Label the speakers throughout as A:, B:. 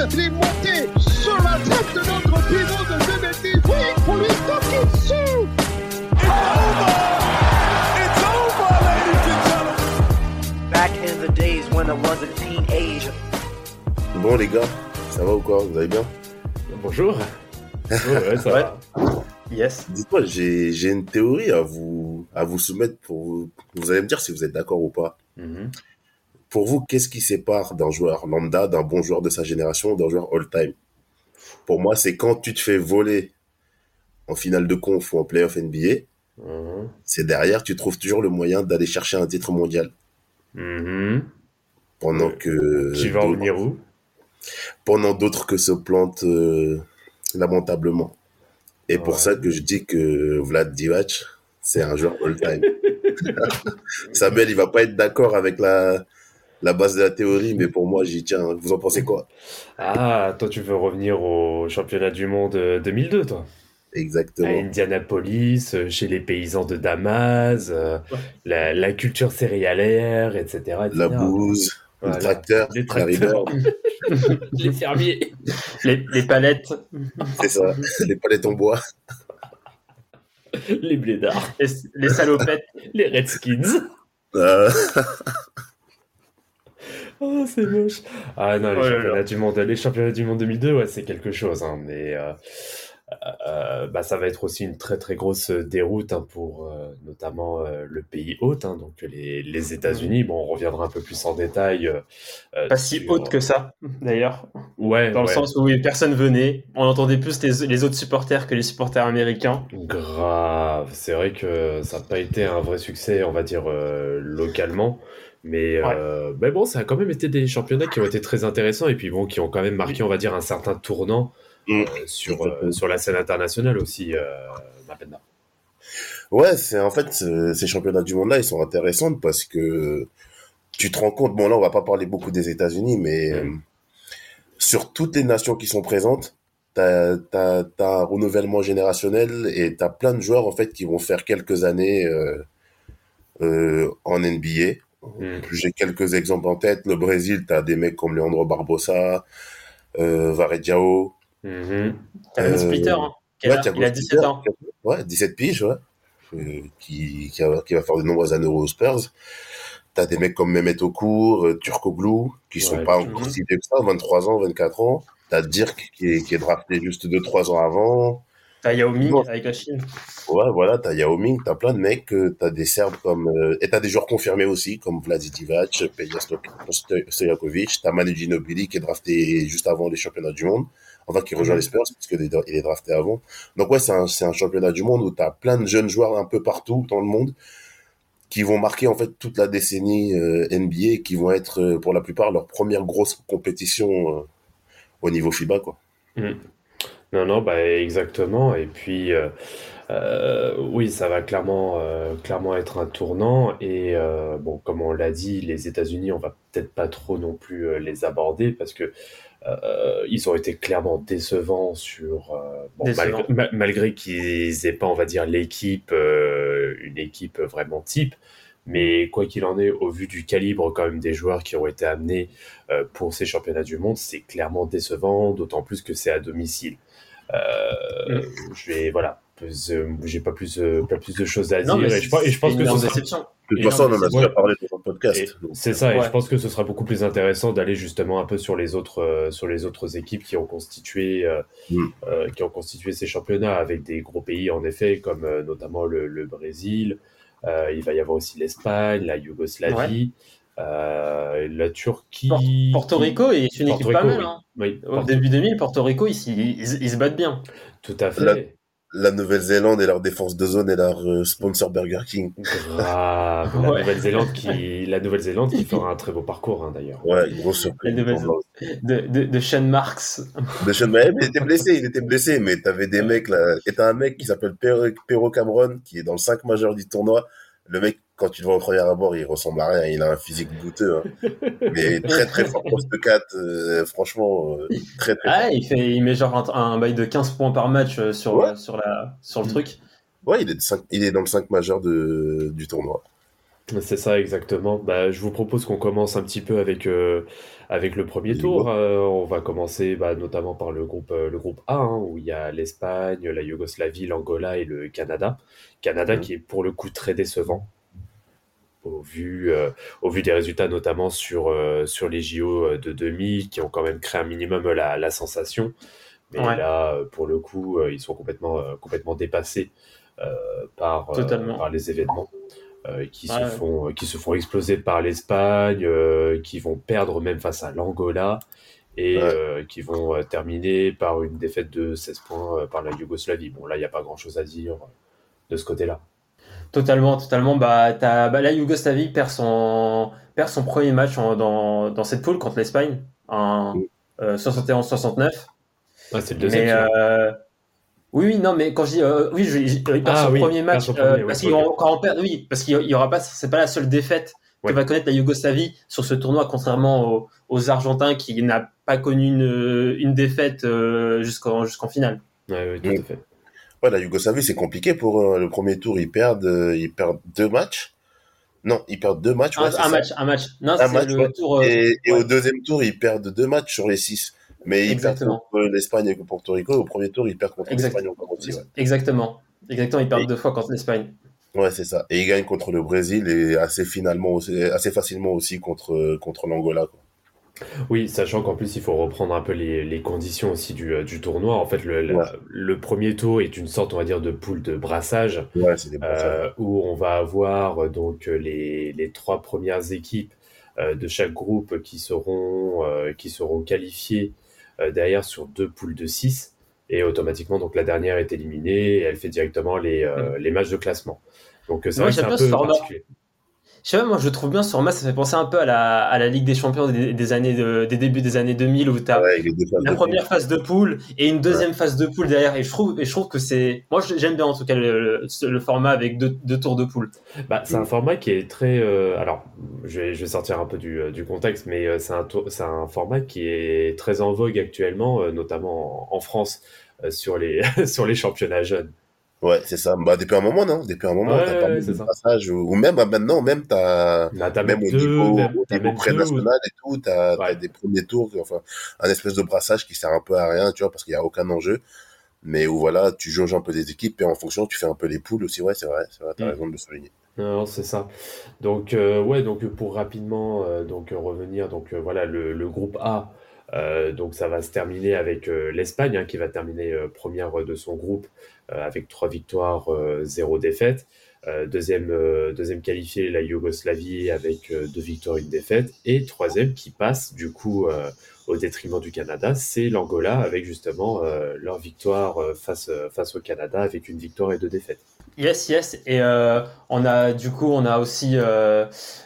A: Sa tête, il est monté sur la tête de notre pivot de 2 mètres 10. Oui, pour lui toquer dessus.
B: It's over! It's over, ladies and gentlemen!
C: Back in the days when I was a teenager.
D: Bon les gars, ça va ou quoi? Vous allez bien?
E: Bonjour. Bonjour, ouais, ça va.
F: Yes.
D: Dites-moi, j'ai j'ai une théorie à vous à vous soumettre pour vous. Vous allez me dire si vous êtes d'accord ou pas.
E: Mhm.
D: Pour vous, qu'est-ce qui sépare d'un joueur lambda, d'un bon joueur de sa génération, d'un joueur all-time? Pour moi, c'est quand tu te fais voler en finale de conf ou en playoff NBA,
E: Mhm.
D: c'est derrière, tu trouves toujours le moyen d'aller chercher un titre mondial.
E: Mhm.
D: Pendant
E: Ouais.
D: que
E: Tu vas en venir où?
D: Pendant d'autres que se plantent euh, lamentablement. Et pour ça que je dis que Vlad Divac, c'est un joueur all-time. Samuel, il va pas être d'accord avec la, la base de la théorie, mais pour moi, j'y tiens. Vous en pensez quoi?
E: Ah, toi, tu veux revenir au championnat du monde euh, 2002, toi? À
D: Exactement.
E: Indianapolis, euh, chez les paysans de Damas, euh, la, la culture céréalière, etc. etc.
D: La bouse,
E: Voilà.
D: le tracteur,
E: Les tracteurs. les fermiers.
F: Les, les palettes,
D: c'est ça, les palettes en bois.
E: les blédards.
F: les, les salopettes.
E: Les Redskins.
D: Euh,
E: Oh, c'est moche. Ah non, les championnats du monde, les championnats du monde 2002, ouais, c'est quelque chose, hein, mais euh, euh, bah, ça va être aussi une très très grosse déroute hein, pour euh, notamment le pays hôte, hein, donc les, les États-Unis. Bon, on reviendra un peu plus en détail.
F: Pas si
E: sur-
F: haute que ça, d'ailleurs.
E: Ouais,
F: Dans le sens où personne venait. On entendait plus les, les autres supporters que les supporters américains.
E: Grave, c'est vrai que ça n'a pas été un vrai succès, on va dire, localement. Mais, euh, mais bon, ça a quand même été des championnats qui ont été très intéressants et puis bon, qui ont quand même marqué, on va dire, un certain tournant
D: Mm.
E: euh, sur, euh, sur la scène internationale aussi, euh, Mapenda.
D: Ouais, c'est en fait ce- ces championnats du monde là, ils sont intéressants parce que tu te rends compte. Bon là, on va pas parler beaucoup des États-Unis, mais euh, sur toutes les nations qui sont présentes, t'as t'as t'as un renouvellement générationnel et t'as plein de joueurs en fait qui vont faire quelques années euh, euh, en NBA.
E: Mm.
D: J'ai quelques exemples en tête. Le Brésil, t'as des mecs comme Leandro Barbosa, euh, Varejao.
E: Mhm.
F: Kevin
D: Euh,
F: Splitter, hein,
D: Ouais,
F: il a 17
D: Splitter.
F: ans.
D: Ouais, 17 piges, ouais. Euh, qui, qui, va, qui va faire de nombreuses années aux Spurs. T'as des mecs comme Mehmet Okur, euh, Turkoglu, qui sont
E: Ouais,
D: pas
E: mhm.
D: encore si vieux que ça, 23 ans, 24 ans. T'as Dirk qui est, qui est drafté juste 2-3 ans avant.
F: T'as Yao Ming avec la Chine.
D: Ouais, voilà, t'as Yao Ming, t'as plein de mecs, euh, t'as des Serbes comme, euh, et t'as des joueurs confirmés aussi, comme Vladi Divac, Peja Stoj- Stojakovic, t'as Manu Ginobili qui est drafté juste avant les championnats du monde, enfin qui rejoint les Spurs, parce qu'il est, il est drafté avant. Donc ouais, c'est un, un championnat du monde où t'as plein de jeunes joueurs un peu partout dans le monde, qui vont marquer en fait toute la décennie euh, NBA, qui vont être euh, pour la plupart leur première grosse compétition au niveau FIBA, quoi.
E: Non, non, bah exactement. Et puis, euh, euh, oui, ça va clairement, euh, clairement être un tournant. Et bon, comme on l'a dit, les États-Unis, on va peut-être pas trop non plus les aborder parce que ils ont été clairement décevants sur, bon, malgré, ma- malgré qu'ils aient pas, on va dire, l'équipe, une équipe vraiment type. Mais quoi qu'il en est, au vu du calibre quand même des joueurs qui ont été amenés pour ces championnats du monde, c'est clairement décevant, d'autant plus que c'est à domicile. Euh, Je vais voilà, euh, j'ai pas plus, euh, pas plus de choses à dire et je, pense- et je pense
F: c'est
E: que ce sera.
D: De toute façon, on en a déjà parlé dans le podcast.
E: c'est ça, et je pense que ce sera beaucoup plus intéressant d'aller justement un peu sur les autres, euh, sur les autres équipes qui ont constitué, euh,
D: Mm.
E: euh, qui ont constitué ces championnats avec des gros pays en effet, comme euh, notamment le, le Brésil. Euh, il va y avoir aussi l'Espagne, la Yougoslavie, euh, la Turquie.
F: Por- Porto Rico est une
E: Porto
F: équipe pas mal.
E: oui.
F: hein.
E: Oui,
F: Au
E: Porto-
F: début 2000, Porto Rico, ils, ils- ils se battent bien.
E: tout à fait.
D: La- la Nouvelle-Zélande et leur défense de zone et leur euh, sponsor Burger King.
E: Grave. La
F: Ouais.
E: Nouvelle-Zélande qui, la Nouvelle-Zélande qui fera un très beau parcours hein, d'ailleurs.
D: Ouais, grosse surprise.
F: De, de, de Sean Marks.
D: De Sean Maher, mais il était blessé, il était blessé, mais t'avais des mecs là. Et t'as un mec qui s'appelle Pero Cameron, qui est dans le 5 majeur du tournoi. Le mec, quand tu le vois au premier abord, il ressemble à rien. Il a un physique douteux, hein. mais très très fort poste 4. euh, franchement, euh, très très
F: Ah, il, fait, il met genre un, un bail de 15 points par match euh, sur,
D: Ouais.
F: sur, la, sur le truc.
D: Ouais, il est, il dans le 5 majeur de, du tournoi.
E: C'est ça exactement. Bah, je vous propose qu'on commence un petit peu avec, euh, avec le premier tour. Euh, on va commencer bah, notamment par le groupe, euh, le groupe A, hein, où il y a l'Espagne, la Yougoslavie, l'Angola et le Canada. Canada
D: Mhm.
E: qui est pour le coup très décevant. Au vu, euh, au vu des résultats, notamment sur, euh, sur les JO de 2000, qui ont quand même créé un minimum la, la sensation. Mais
F: Ouais.
E: là, euh, pour le coup, euh, ils sont complètement, euh, complètement dépassés euh, par, euh, par les événements euh, qui, se
F: Ouais.
E: font, qui se font exploser par l'Espagne, euh, qui vont perdre même face à l'Angola et
D: Ouais.
E: euh, qui vont euh, terminer par une défaite de 16 points euh, par la Yougoslavie. Bon, là, il n'y a pas grand-chose à dire euh, de ce côté-là.
F: Totalement, totalement. Bah, bah, la Yougoslavie perd son, perd son premier match en- dans, dans cette poule contre l'Espagne en euh, 71-69.
E: Ouais, c'est le deuxième.
F: Mais, euh, oui, oui, non, mais quand je dis, euh, oui, je, je- il perd
E: Ah
F: son
E: oui,
F: premier match,
E: son
F: euh,
E: premier, ouais,
F: parce qu'il
E: ok.
F: quand on perd, oui, parce qu'il y aura pas, c'est pas la seule défaite
E: Ouais.
F: que va connaître la Yougoslavie sur ce tournoi, contrairement aux, aux Argentins qui n'a pas connu une, une défaite euh, jusqu'en, jusqu'en finale.
E: Ouais, ouais, tout
D: Oui.
E: à fait.
D: Ouais, la Yougoslavie, c'est compliqué pour eux. Le premier tour, ils perdent, euh, ils perdent deux matchs. Non, ils perdent deux matchs. ouais,
F: un,
D: c'est
F: un match, un match. Non, c'est le
D: ouais.
F: tour. euh,
D: Et, et
F: ouais.
D: au deuxième tour, ils perdent deux matchs sur les six. Mais ils
F: Exactement.
D: perdent contre l'Espagne et Porto Rico. Au premier tour, ils perdent contre l'Espagne encore aussi. Ouais,
F: Exactement. Exactement, ils perdent
D: Et-
F: deux fois contre l'Espagne.
D: ouais c'est ça. Et ils gagnent contre le Brésil et assez finalement, aussi, assez facilement aussi contre, contre l'Angola. quoi.
E: Oui, sachant qu'en plus, il faut reprendre un peu les, les conditions aussi du, euh, du tournoi. En fait, le, la-
D: Ouais.
E: le premier tour est une sorte, on va dire, de poule de brassage.
D: Ouais, des
E: euh, où on va avoir euh, donc les, les trois premières équipes euh, de chaque groupe qui seront, euh, qui seront qualifiées euh, derrière sur deux poules de 6 et automatiquement donc la dernière est éliminée et elle fait directement les, euh, les matchs de classement. Donc c'est un peu
F: format. Je sais pas, moi je le trouve bien ce format, ça fait penser un peu à la, à la Ligue des Champions des, des années de- des débuts des années 2000 où tu as
D: Ouais,
F: la première phase de poule et une deuxième phase de poule derrière. Et je trouve, et je trouve que c'est. Moi j'aime bien en tout cas le, le- le format avec deux, deux tours de poule.
E: Bah, c'est un format qui est très. euh, alors, je vais, je vais sortir un peu du, euh, du contexte, mais euh, c'est un, un format qui est très en vogue actuellement, notamment en, en France, sur, les, sur les championnats jeunes.
D: Ouais, c'est ça. Bah, depuis un moment, non? Depuis un moment,
E: Ouais,
D: t'as pas mal de passages. Ou même bah, maintenant, même t'as.
E: Bah,
D: Même au
E: deux,
D: niveau, au niveau
E: ou-
D: pré-national et tout, t'as
E: Ouais.
D: des premiers tours, enfin, un espèce de brassage qui sert un peu à rien, tu vois, parce qu'il y a aucun enjeu. Mais où voilà, tu jauges un peu des équipes et en fonction, tu fais un peu les poules aussi. Ouais, c'est vrai, c'est vrai, t'as
E: Mm.
D: raison de le souligner.
E: Non, c'est ça. Donc, euh, ouais, donc pour rapidement euh, donc, revenir, donc euh, voilà, le, le groupe A, donc ça va se terminer avec l'Espagne, hein, qui va terminer première de son groupe avec trois victoires, euh, zéro défaite. Euh, deuxième, euh, deuxième qualifié, la Yougoslavie, avec euh, deux victoires, une défaite. Et troisième qui passe, du coup, euh, au détriment du Canada, c'est l'Angola, avec justement euh, leur victoire euh, face, euh, face au Canada, avec une victoire et deux défaites.
F: Yes, yes. Et euh, on a du coup on a aussi euh,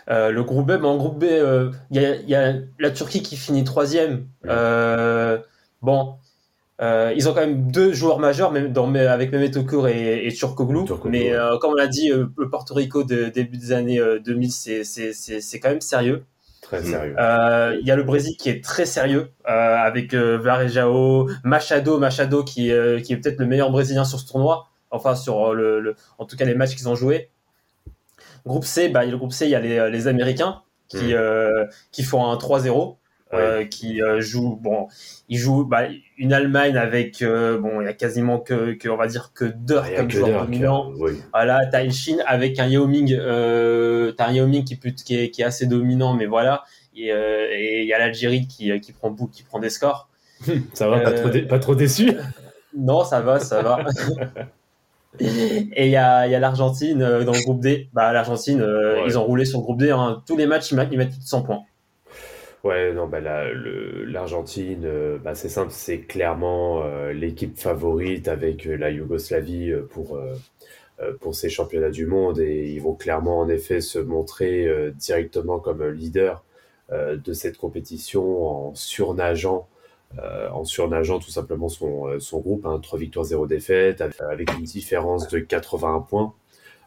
F: euh, le groupe B. Mais en groupe B, euh, il y, a, y a la Turquie qui finit troisième. Euh, bon. Euh, ils ont quand même deux joueurs majeurs, même dans, mais avec Mehmet Okur et, et Turkoglu.
E: Turkoglu,
F: mais
E: ouais.
F: euh, comme on l'a dit, euh, le Porto Rico de début des années euh, 2000, c'est c'est- c'est- c'est quand même sérieux.
E: Très
D: Mm.
E: sérieux.
F: Euh, Il y a le Brésil qui est très sérieux, euh, avec euh, Varejao, Machado, Machado qui, euh, qui est peut-être le meilleur Brésilien sur ce tournoi, enfin sur euh, le, le- en tout cas les matchs qu'ils ont joués. Groupe C, bah, il y a le groupe C, il y a les, les Américains qui,
E: Mm.
F: euh, qui font un 3-0. Euh, qui euh, jouent bon ils jouent bah, une Allemagne avec euh, bon il y a quasiment que, que on va dire que Dirk
E: Il y a
F: comme
E: que
F: joueur dominant
E: oui.
F: voilà, t'as une Chine avec un Yao Ming, t'as un Yao Ming qui, est, qui est assez dominant, mais voilà. Et euh, il y a l'Algérie qui, qui prend bout, qui prend des scores.
E: Ça va, pas, trop dé- pas trop déçu?
F: Non, ça va, ça va. Et il y a, il y a l'Argentine dans le groupe D. Bah, l'Argentine,
E: Ouais.
F: ils ont roulé sur le groupe D. hein. Tous les matchs, ils mettent, ils mettent plus de 100 points.
E: Ouais, non, bah, la- l'Argentine, euh, bah, c'est simple, c'est clairement euh, l'équipe favorite avec euh, la Yougoslavie pour, pour ces championnats du monde et ils vont clairement en effet se montrer directement comme leader de cette compétition en surnageant, en surnageant tout simplement son, son groupe, hein, 3 victoires, 0 défaites, avec avec une différence de 81 points.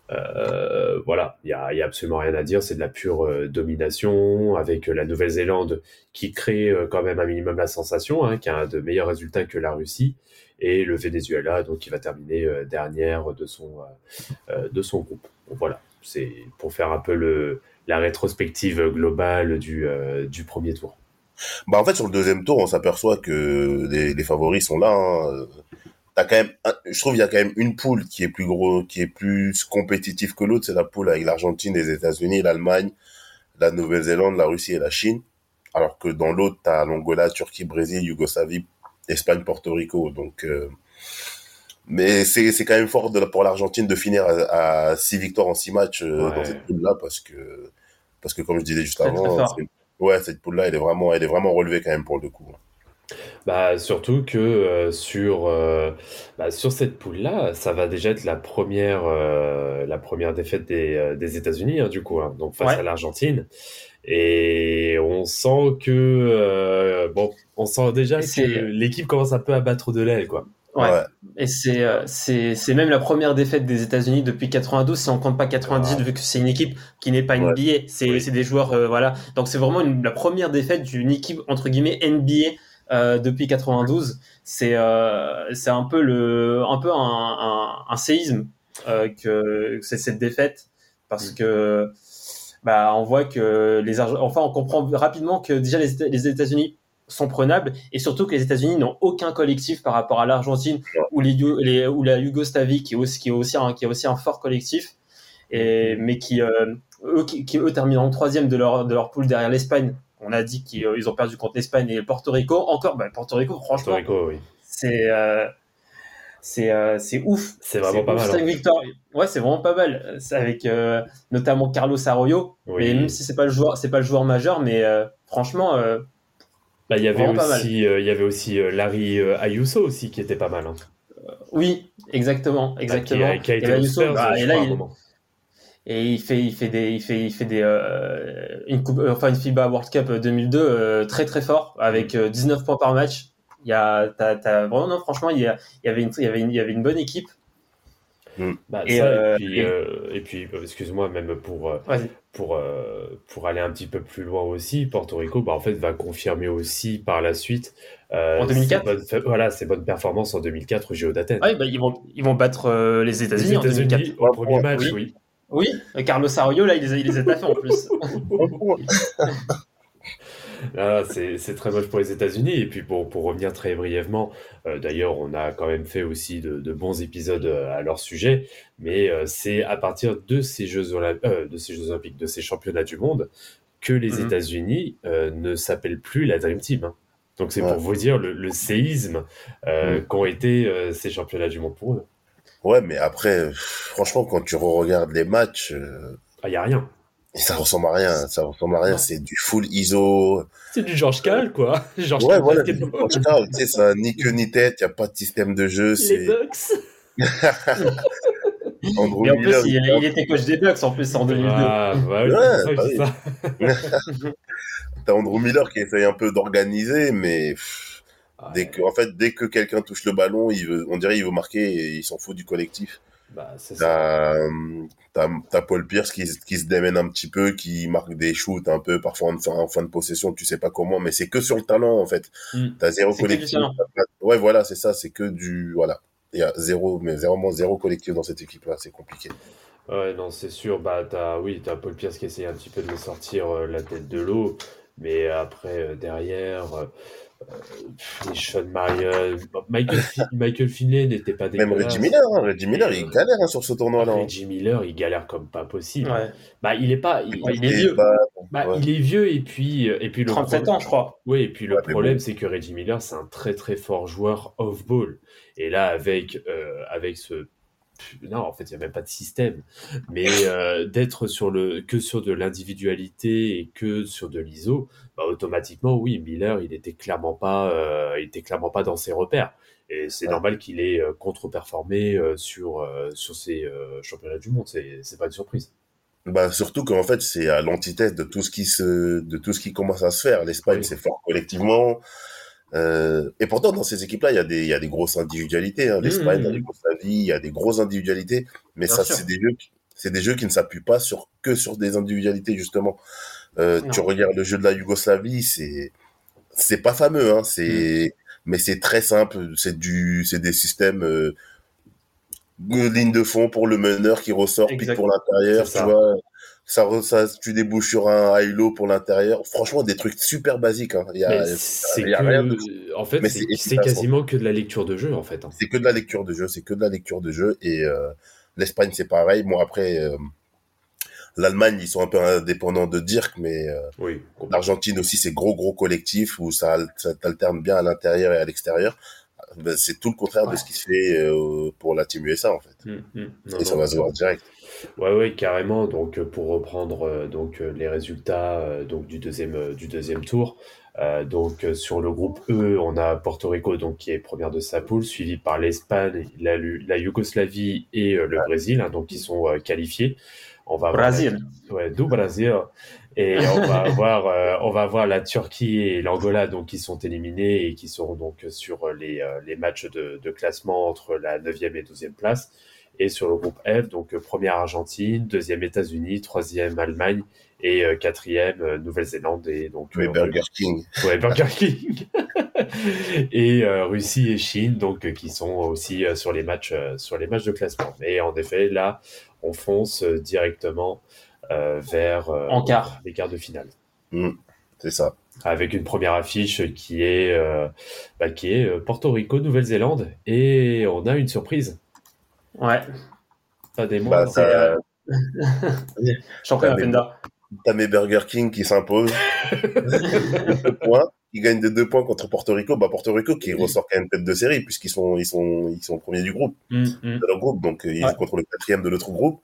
E: Euh, voilà, il y a, y a absolument rien à dire, c'est de la pure euh, domination avec euh, la Nouvelle-Zélande qui crée quand même un minimum la sensation, hein, qui a de meilleurs résultats que la Russie, et le Venezuela, donc qui va terminer dernière de son de son groupe. Voilà, c'est pour faire un peu le la rétrospective globale du du premier tour.
D: Bah en fait sur le deuxième tour, on s'aperçoit que les, les favoris sont là. hein. T'as quand même, je trouve il y a quand même une poule qui est plus gros, qui est plus compétitive que l'autre, c'est la poule avec l'Argentine, les États-Unis, l'Allemagne, la Nouvelle-Zélande, la Russie et la Chine. Alors que dans l'autre, t'as l'Angola, Turquie, Brésil, Yougoslavie, Espagne, Porto Rico. Donc, euh, mais c'est c'est quand même fort de, pour l'Argentine de finir à, à six victoires en six matchs euh,
E: Ouais.
D: dans cette poule-là parce que parce que comme je disais juste avant, c'est- ouais cette poule-là, elle est vraiment elle est vraiment relevée quand même pour le coup.
E: Bah, surtout que euh, sur, euh, bah, sur cette poule-là, ça va déjà être la première, euh, la première défaite des, euh, des États-Unis, hein, du coup, hein, donc face
F: Ouais.
E: à l'Argentine. Et on sent que, euh, bon, on sent déjà
F: Et
E: que
F: c'est-
E: l'équipe commence un peu à battre de l'aile, quoi.
F: Ouais.
D: Ouais.
F: Et c'est euh, c'est c'est même la première défaite des États-Unis depuis 92 si on compte pas 98
E: Ah.
F: vu que c'est une équipe qui n'est pas
D: Ouais.
F: NBA, c'est
E: Oui.
F: c'est des joueurs euh, voilà. Donc c'est vraiment une- la première défaite d'une équipe entre guillemets NBA euh, depuis 92. C'est euh, c'est un peu le un peu un, un, un séisme euh, que, que c'est cette défaite. Parce que bah on voit que les Arge- enfin on comprend rapidement que déjà les, les États-Unis sont prenables et surtout que les États-Unis n'ont aucun collectif par rapport à l'Argentine ou les, les ou la Yougoslavie qui est aussi qui est aussi un, qui est aussi un fort collectif. Et mais qui euh, eux qui, qui, eux termineront troisième de leur de leur poule derrière l'Espagne on a dit qu'ils euh, ont perdu contre l'Espagne et le Porto Rico encore bah, Porto Rico
E: Porto
F: franchement
E: Rico, oui.
F: c'est euh, c'est euh, c'est ouf
E: C'est vraiment pas
F: ouf,
E: mal,
F: cinq
E: hein.
F: victoires ouais c'est vraiment pas mal avec euh, notamment Carlos Arroyo
E: Oui.
F: mais même si c'est pas le joueur c'est pas le joueur majeur mais franchement
E: Bah, il y avait aussi, il y avait aussi Larry Ayuso aussi qui était pas mal. Hein.
F: oui exactement exactement
E: Qui, qui a
F: Et
E: été aux
F: Youssou,
E: Spurs,
F: bah, et là, il-
E: moment.
F: Et il fait il fait des il fait il fait des euh, une coupe euh, enfin une FIBA World Cup 2002 euh, très très fort avec
E: Mm.
F: euh, 19 points par match il y a t'as, t'as- vraiment non franchement il y, a, il y avait une il y avait une, il y avait une bonne équipe
E: Bah,
F: Et,
E: ça,
F: euh,
E: et puis,
F: et-
E: euh, et puis euh, excuse-moi, même pour, euh,
F: Vas-y.
E: pour, euh, pour aller un petit peu plus loin aussi, Porto Rico bah, en fait, va confirmer aussi par la suite euh,
F: En 2004?
E: ses bonnes, voilà, ses bonnes performances en 2004 au JO d'Athènes.
F: ouais, bah, ils vont ils vont battre euh, les
E: Les
F: États-Unis en 2004
E: États-Unis au premier match,
F: Oui.
E: oui.
F: Oui Carlos Arroyo là il les a, il les a taffés en plus
E: Ah, c'est très moche pour les États-Unis. Et puis pour, pour revenir très brièvement, euh, d'ailleurs, on a quand même fait aussi de, de bons épisodes euh, à leur sujet, mais euh, c'est à partir de ces Jeux, Olymp- euh, de ces Jeux Olympiques, de ces championnats du monde, que les
F: Mhm.
E: États-Unis euh, ne s'appellent plus la Dream Team. hein. Donc c'est
D: Ouais.
E: pour vous dire le, le séisme euh,
D: Mhm.
E: qu'ont été euh, ces championnats du monde pour eux.
D: Ouais, mais après, euh, franchement, quand tu re-regardes les matchs, euh,
E: Ah, il n'y a rien.
D: ça ressemble à rien. Ça ressemble à rien. C'est du full ISO.
E: C'est du Georges Cal, quoi. Georges
D: Ouais,
E: Cal
D: voilà.
E: basketball.
D: Quand tu sais, ça a ni queue ni tête. Il n'y a pas de système de jeu.
E: Les
D: C'est
E: Bucks.
D: Andrew
F: et en plus
D: Miller,
F: il, était coach des Bucks en plus en 2002
E: Ah, bah oui,
D: Ouais, bah oui. T'as Andrew Miller qui essaye un peu d'organiser, mais dès que, en fait, dès que quelqu'un touche le ballon, il veut, on dirait il veut marquer et il s'en fout du collectif.
E: bah, c'est ça.
D: T'as, Paul Pierce qui, qui se démène un petit peu, qui marque des shoots un peu, parfois en fin, en fin de possession, tu sais pas comment, mais c'est que sur le talent, en fait.
E: Mm.
D: T'as zéro collectif. Ouais, voilà, c'est ça, c'est que du, voilà. Il y a zéro, mais vraiment zéro collectif dans cette équipe-là, c'est compliqué.
E: Ouais, non, c'est sûr. Bah, t'as, oui, t'as Paul Pierce qui essaye un petit peu de me sortir euh, la tête de l'eau, mais après, euh, derrière, euh, les Sean Marion, bon, Michael, Michael Finlay n'était pas
D: Même
E: dégueulasse.
D: Reggie Miller, hein, Reggie Miller, il
E: euh,
D: galère hein, sur ce tournoi-là. hein.
E: Reggie Miller, il galère comme pas possible.
F: ouais.
E: Bah, il est pas, il,
F: est
D: Et
F: vieux.
D: bah,
E: bah,
D: ouais.
E: il est vieux et puis, euh, et puis le
F: 37
E: problème-
F: ans je crois
E: Oui, et puis le
D: Ouais,
E: problème,
D: bon.
E: c'est que Reggie Miller, c'est un très très fort joueur off-ball. Et là, avec, euh, avec ce, non, en fait, il n'y a même pas de système. Mais euh, d'être sur le que sur de l'individualité et que sur de l'ISO, bah, automatiquement, oui, Miller, il était clairement pas, euh, il était clairement pas dans ses repères. Et c'est
D: Ouais.
E: normal qu'il ait euh, contre-performé euh, sur sur ces championnats du monde. C'est c'est pas une surprise.
D: Bah, surtout qu'en fait, c'est à l'antithèse de tout ce qui se, de tout ce qui commence à se faire. L'Espagne,
E: Oui.
D: c'est fort collectivement. Euh, et pourtant, dans ces équipes-là, il y a des, il y a des grosses individualités. Hein. L'Espagne,
E: Mmh, mmh.
D: Il y a des grosses individualités. Mais
F: Bien
D: ça,
F: sûr.
D: c'est des jeux, qui- c'est des jeux qui ne s'appuient pas sur, que sur des individualités, justement. Euh, tu regardes le jeu de la Yougoslavie, c'est, c'est pas fameux, hein. C'est,
E: Mmh.
D: mais c'est très simple. C'est du, c'est des systèmes, euh, de ligne de fond pour le meneur qui ressort, pique pour l'intérieur, tu
E: ça.
D: vois. Ça, ça, tu débouches sur un high-low pour l'intérieur. Franchement, des trucs super basiques, hein. Y a, y rien de-
E: en fait, c'est
D: efficace,
E: quasiment que de la lecture de jeu, en fait. hein.
D: c'est que de la lecture de jeu, c'est que de la lecture de jeu. Et euh, l'Espagne, c'est pareil. Bon, après, l'Allemagne, ils sont un peu indépendants de Dirk, mais euh,
E: Oui.
D: l'Argentine aussi, c'est gros, gros collectif où ça, ça alterne bien à l'intérieur et à l'extérieur. Ben, c'est tout le contraire de ce qui se fait euh, pour la Team USA, en fait.
E: Hum, hum. Non,
D: et ça
E: non,
D: va se voir direct.
E: Ouais, ouais, carrément. Donc, euh, pour reprendre donc les résultats donc du deuxième du deuxième tour. euh, donc euh, sur le groupe E, on a Porto Rico donc qui est première de sa poule, suivi par l'Espagne, la, la Yougoslavie et euh, le Brésil, hein, donc qui sont qualifiés. On va
F: Brésil.
E: ouais, du Brésil. Et on va avoir, euh, on va avoir la Turquie et l'Angola donc qui sont éliminés et qui seront donc sur les, euh, les matchs de, de classement entre la 9e et 12e place. Et sur le groupe F, donc première Argentine, deuxième États-Unis, troisième Allemagne et euh, quatrième euh, Nouvelle-Zélande et donc euh,
D: Burger King.
E: Ouais, Burger King. et euh, Russie et Chine, donc euh, qui sont aussi euh, sur les matchs euh, sur les matchs de classement. Mais en effet, là, on fonce euh, directement euh, vers euh,
F: En quart.
E: les quarts de finale,
D: C'est ça.
E: avec une première affiche qui est euh, bah, qui est Porto Rico, Nouvelle-Zélande, et on a une surprise.
F: Ouais.
E: Pas des
D: Bah,
E: moindres.
D: t'as,
F: Je
D: t'as mes Burger King qui s'impose. deux points. Ils gagnent de deux points contre Porto Rico. Bah, Porto Rico qui ressort quand même tête de série puisqu'ils sont, ils sont, ils sont premiers du groupe.
E: Hum.
D: de leur groupe, donc euh, ils
F: Ouais.
D: jouent contre le quatrième de l'autre groupe.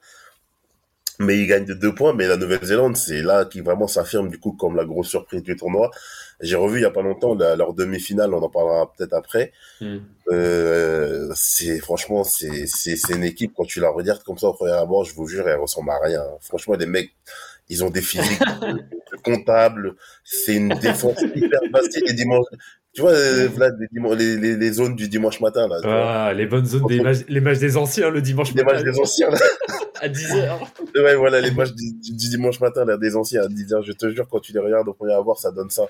D: Mais ils gagnent de deux points, mais la Nouvelle-Zélande, c'est là qui vraiment s'affirme du coup comme la grosse surprise du tournoi. J'ai revu il y a pas longtemps la- leur demi-finale, on en parlera peut-être après.
E: Hum.
D: Euh, c'est franchement, c'est une équipe quand tu la regardes comme ça au premier abord, je vous jure, elle ressemble à rien. Franchement, les mecs, ils ont des physiques de comptables. C'est une défense hyper basse. Les dimanches, tu vois, euh, Vlad, les, dimanches- les, les, les zones du dimanche matin là.
E: Ah, les bonnes zones des matchs, les matchs des anciens le dimanche
D: Les
E: matin
D: matchs des anciens là.
E: à 10h.
D: Ouais, voilà, les matchs du, du- du dimanche matin, là, des anciens à 10h, je te jure, quand tu les regardes au premier abord, ça donne ça.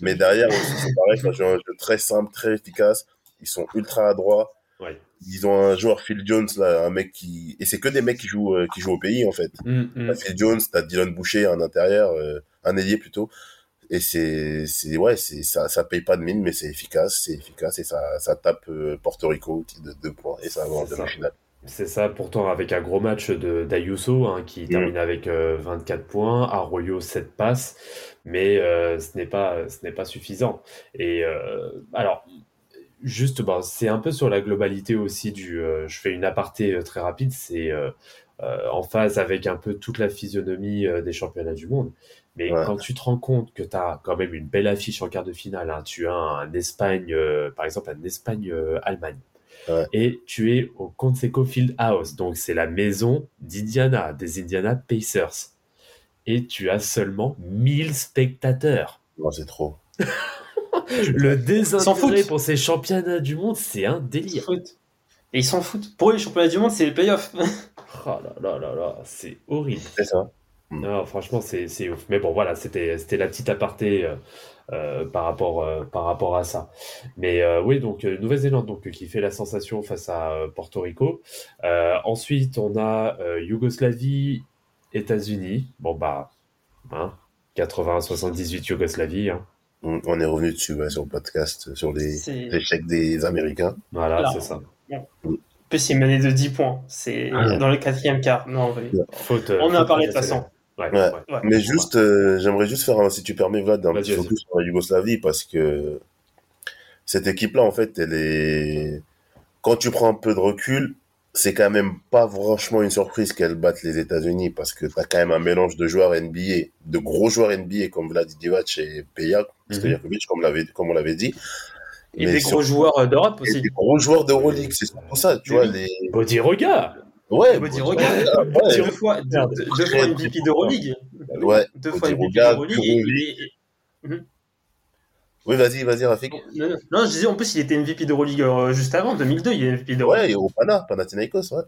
D: Mais derrière aussi, c'est pareil, quand un jeu très simple, très efficace, ils sont ultra adroits.
E: Ouais.
D: Ils ont un joueur, Phil Jones, là, un mec qui, et c'est que des mecs qui jouent, euh, qui jouent au pays, en fait.
E: Hum.
D: T'as Phil Jones, t'as Dylan Boucher, un intérieur, euh, un ailier plutôt. Et c'est, c'est, ouais, c'est, ça, ça paye pas de mine, mais c'est efficace, c'est efficace, et ça, ça tape euh, Porto Rico de deux points, et ça va en
E: C'est ça.
D: demi-finale.
E: C'est ça, pourtant avec un gros match de d'Ayuso hein, qui termine avec euh, 24 points, Arroyo 7 passes, mais euh, ce n'est pas ce pas suffisant. Et euh, alors juste, bah, c'est un peu sur la globalité aussi du. euh, je fais une aparté euh, très rapide, c'est euh, en phase avec un peu toute la physionomie des championnats du monde. Mais
D: Ouais.
E: quand tu te rends compte que tu as quand même une belle affiche en quart de finale, hein, tu as un Espagne, par exemple, un Espagne-Allemagne.
D: Ouais.
E: Et tu es au Conseco Field House, donc c'est la maison d'Indiana, des Indiana Pacers. Et tu as seulement 1000 spectateurs.
D: Non, c'est trop.
E: Le désintérêt pour ces championnats du monde, c'est un délire.
F: Et ils s'en foutent. Pour eux, les championnats du monde, c'est les playoffs.
E: Oh là là là là, c'est horrible.
D: C'est ça.
E: Non, franchement, c'est c'est ouf. Mais bon, voilà, c'était c'était la petite aparté euh, euh, par rapport euh, par rapport à ça. Mais euh, oui, donc euh, Nouvelle-Zélande donc qui fait la sensation face à euh, Porto Rico. Euh, ensuite, on a euh, Yougoslavie, États-Unis. Bon bah, hein, 80-78 Yougoslavie. Hein.
D: On on est revenu dessus, ouais, sur le podcast, sur les échecs des Américains.
E: Voilà, c'est ça.
F: En plus, c'est une menée de 10 points. C'est
D: Ah.
F: dans le quatrième quart. Non, oui.
E: Faute. euh,
F: On en a parlé de toute façon.
E: Ouais,
D: Ouais.
E: ouais.
F: Ouais.
D: Mais juste, euh, j'aimerais juste faire, un, si tu permets, Vlad, un petit focus sur la Yougoslavie parce que cette équipe-là, en fait, elle est. Quand tu prends un peu de recul, c'est quand même pas franchement une surprise qu'elle batte les États-Unis parce que t'as quand même un mélange de joueurs NBA, de gros joueurs NBA comme Vlad Divac et Peja,
F: Mhm.
D: Stojakovic, comme, l'avait- comme on l'avait dit.
F: Et
D: Mais
F: des
D: sur-
F: gros joueurs d'Europe
D: et
F: aussi.
D: des gros joueurs d'Euroleague, c'est pour ça, tu vois, les,
E: Body Roga
D: ouais, bon,
F: Roga,
D: ouais,
F: deux fois, deux, deux- deux fois MVP d'Euroleague.
D: ouais,
F: Deux fois MVP d'Euroleague.
D: Oui, vas-y, vas-y, Rafik.
F: Non, je disais en plus il était MVP d'Euroleague euh, juste avant, 2002, il est MVP d'Euroleague.
D: Ouais, et au Pana, Panathinaikos, ouais.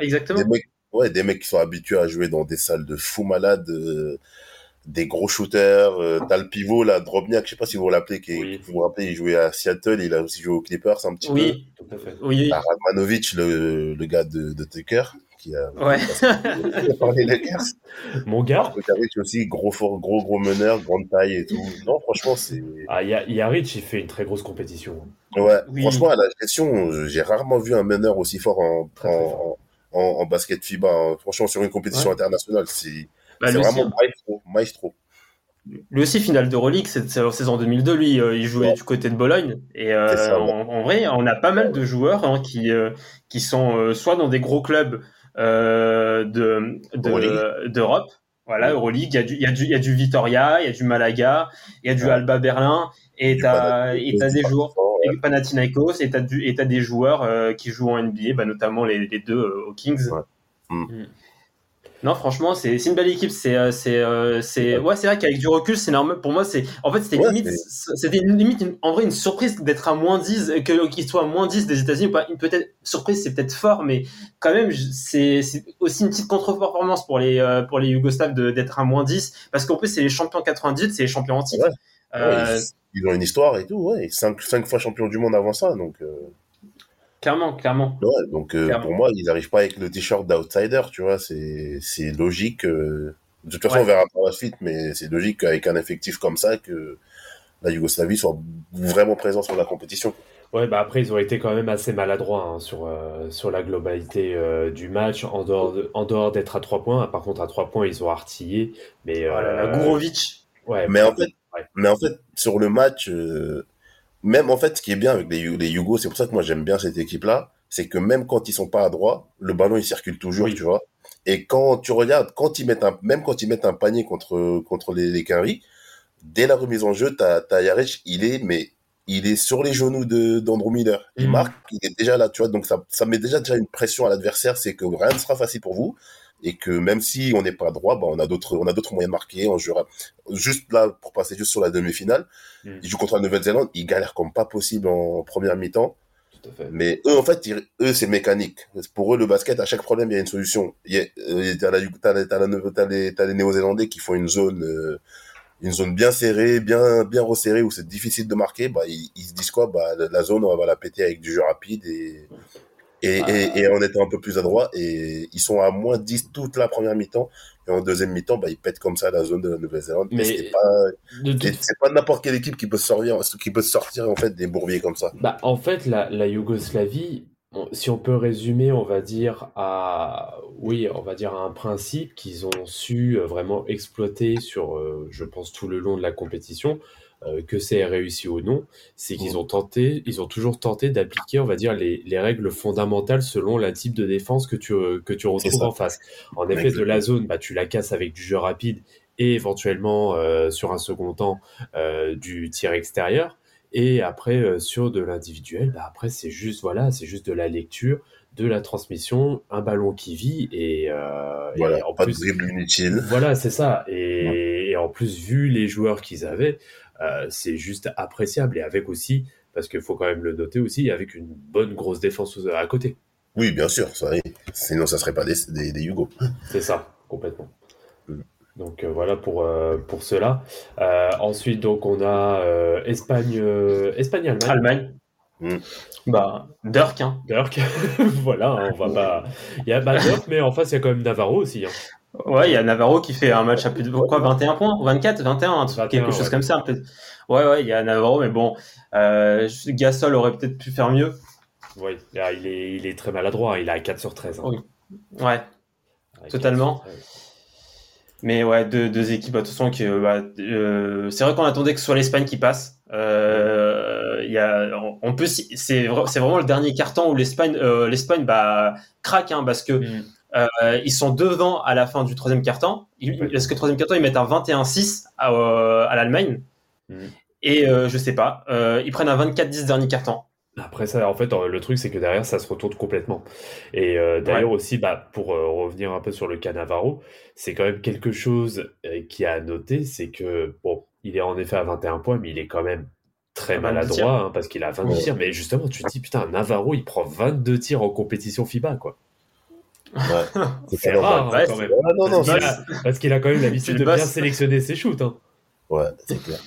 F: Exactement.
D: Des mecs, ouais, des mecs qui sont habitués à jouer dans des salles de fous malades, euh, des gros shooters. Euh, T'as le pivot, là, Drobniak, je sais pas si vous vous l'appelez, qui
E: Oui.
D: vous vous rappelez, il jouait à Seattle, il a aussi joué aux Clippers un petit peu.
F: Oui,
E: Tout à fait.
F: oui,
D: Radmanovic, le, le gars de, de Tucker, qui a
F: ouais.
D: parlé les Lakers.
E: Mon gars,
D: Tucker aussi, gros, fort, gros, gros meneur, grande taille et tout. Non, franchement, c'est,
E: ah, Ya- Yaric, il fait une très grosse compétition.
D: ouais,
F: Oui.
D: franchement, à la gestion, euh, j'ai rarement vu un meneur aussi fort en,
E: Très, très
D: en, en, en basket FIBA. hein. Franchement, sur une compétition internationale, c'est,
F: Bah,
D: vraiment maestro, maestro.
F: lui aussi, finale d'Euroleague, c'est c'est la saison 2002, lui, euh, il jouait
D: Ouais.
F: du côté de Bologne. Et euh,
D: C'est ça, ouais.
F: en, en vrai, on a pas mal de joueurs hein, qui, euh, qui sont euh, soit dans des gros clubs euh, de de- d'Europe. Voilà, Euroleague, il y, a du, il, y a du, il y a du Vitoria, il y a du Malaga, il y a du
D: Ouais.
F: Alba Berlin, et t'as et
D: Panathinaikos,
F: t'as des
D: du
F: joueurs, et Panathinaikos, et t'as du- et t'as des joueurs euh, qui jouent en NBA, bah, notamment les, les deux euh, aux Kings.
D: Ouais. Mm.
F: Mm. Non, franchement, c'est une belle équipe. C'est euh, c'est euh, c'est ouais, c'est vrai qu'avec du recul, c'est normal. Pour moi, c'est en fait c'était
D: Ouais,
F: limite,
D: c'est-
F: c'était une limite une- en vrai une surprise d'être à moins 10 que qu'il soit à moins 10 des États-Unis. Pas une peut-être surprise, c'est peut-être fort, mais quand même, c'est aussi une petite contre-performance pour les euh, pour les Yougoslaves d'être à moins 10 parce qu'en plus c'est les champions 98, c'est les champions en titre.
D: Ouais.
F: Euh,
D: ils, ils ont une histoire et tout, ouais. Cinq, cinq fois champion du monde avant ça, donc, euh,
F: Clairement, clairement.
D: ouais, donc euh,
F: Clairement.
D: pour moi, ils n'arrivent pas avec le t-shirt d'outsider, tu vois. C'est, c'est logique. euh, de toute façon,
F: Ouais.
D: on verra par la suite, mais c'est logique qu'avec un effectif comme ça, que la Yougoslavie soit vraiment présent sur la compétition.
E: Ouais, bah après, ils ont été quand même assez maladroits hein, sur, euh, sur la globalité euh, du match, en dehors de- en dehors d'être à 3 points. Par contre, à 3 points, ils ont artillé. Mais,
F: Oh là là,
E: euh,
F: Gourovic.
E: ouais,
D: Mais en fait,
E: ouais.
D: mais en fait, sur le match, euh, même en fait, ce qui est bien avec les, les Yougos, c'est pour ça que moi j'aime bien cette équipe-là, c'est que même quand ils sont pas à droite, le ballon il circule toujours,
E: Oui.
D: tu vois. Et quand tu regardes, quand ils mettent un, même quand ils mettent un panier contre contre les, les Quinry, dès la remise en jeu, t'as t'as Yarech, il est mais il est sur les genoux de d'Andrew Miller. Il
E: Mhm.
D: marque, il est déjà là, tu vois. Donc ça ça met déjà déjà une pression à l'adversaire, c'est que rien ne sera facile pour vous et que même si on n'est pas droit, bah on a d'autres on a d'autres moyens de marquer. On jouera juste là pour passer juste sur la demi-finale.
E: Mhm.
D: Ils jouent contre la Nouvelle-Zélande, ils galèrent comme pas possible en première mi-temps.
E: Tout à fait.
D: Mais eux, en fait, ils- eux, c'est mécanique. Pour eux, le basket, à chaque problème, il y a une solution. Il y a, euh, t'as la- t'as la- t'as la- t'as les, t'as les Néo-Zélandais qui font une zone, euh, une zone bien serrée, bien, bien resserrée où c'est difficile de marquer. Bah, ils, ils se disent quoi? Bah, la- la zone, on va la péter avec du jeu rapide et, et,
F: Ah.
D: et, et en étant un peu plus adroit. Et ils sont à moins 10 toute la première mi-temps. Et en deuxième mi-temps, bah, ils pètent comme ça la zone de la Nouvelle-Zélande.
E: Mais-
D: c'est pas,
E: toute
D: pas n'importe quelle équipe qui peut sortir, qui peut sortir, en fait, des bourbiers comme ça.
E: Bah, en fait, la, la Yougoslavie, on- si on peut résumer, on va dire à, oui, on va dire à un principe qu'ils ont su euh, vraiment exploiter sur, euh, je pense, tout le long de la compétition, euh, que c'est réussi ou non, c'est qu'ils ont tenté, ils ont toujours tenté d'appliquer, on va dire, les, les règles fondamentales selon la type de défense que tu, que tu retrouves en face. En effet, de la zone, bah, tu la casses avec du jeu rapide et éventuellement, euh, sur un second temps, euh, du tir extérieur. Et après, sur de l'individuel, bah après, c'est juste, voilà, c'est juste de la lecture, de la transmission, un ballon qui vit et, euh, et
D: Voilà,
E: en
D: pas
E: plus,
D: de dribble inutile.
E: voilà, c'est ça. Et, et en plus, vu les joueurs qu'ils avaient, c'est juste appréciable. Et avec aussi, parce qu'il faut quand même le noter aussi, avec une bonne grosse défense à côté.
D: Oui, bien sûr, ça, sinon ça serait pas des, des, des Hugo.
E: C'est ça, complètement.
D: Mm.
E: Donc euh, voilà pour, euh, pour cela. Euh, ensuite, donc on a euh, Espagne, euh, Espagne, Allemagne.
F: Allemagne.
D: Mm.
F: Bah, Dirk, hein.
E: Dirk, voilà, on va pas. Il y a bah, Dirk, mais en face, il y a quand même Navarro aussi. hein.
F: Ouais, il y a Navarro qui fait un match à plus de quoi 21 points 24 21 un truc,
E: 21,
F: quelque chose
E: ouais.
F: comme ça. Ouais ouais, il y a Navarro mais bon euh, Gasol aurait peut-être pu faire mieux.
E: Là, il, est, il est très maladroit, il a 4 sur 13. hein.
F: Oui. Ouais,
E: Ouais, 4
F: totalement.
E: sur 13.
F: mais ouais, deux, deux équipes de toute façon bah, euh, c'est vrai qu'on attendait que ce soit l'Espagne qui passe. Euh, y a, on- peut, c'est vraiment le dernier carton où l'Espagne, euh, l'Espagne bah, craque, hein, parce que
E: Mm.
F: Euh, ils sont devant à la fin du troisième
E: Ouais.
F: Parce que troisième carton, ils mettent un 21-6 à, euh, à l'Allemagne.
E: Mm.
F: Et euh, je sais pas, ils prennent un 24-10 dernier carton.
E: Après ça, en fait, le truc, c'est que derrière, ça se retourne complètement. Et euh, d'ailleurs aussi, bah, pour euh, revenir un peu sur le cas Navarro, c'est quand même quelque chose euh, qui a à noter, c'est que, bon, il est en effet à 21 points, mais il est quand même très
F: À 22 tirs.
E: maladroit, hein, parce qu'il a 22
D: Ouais.
E: tirs. Mais justement, tu te dis, putain, Navarro, il prend 22 tirs en compétition FIBA, quoi.
D: Ouais.
E: C'est rare,
D: normal.
E: hein,
F: Ouais,
E: quand
F: c'est-
E: même.
D: Ah, non, non,
E: Parce qu'il a, parce qu'il a quand même l'habitude de bien sélectionner ses shoots, hein.
D: ouais, c'est clair.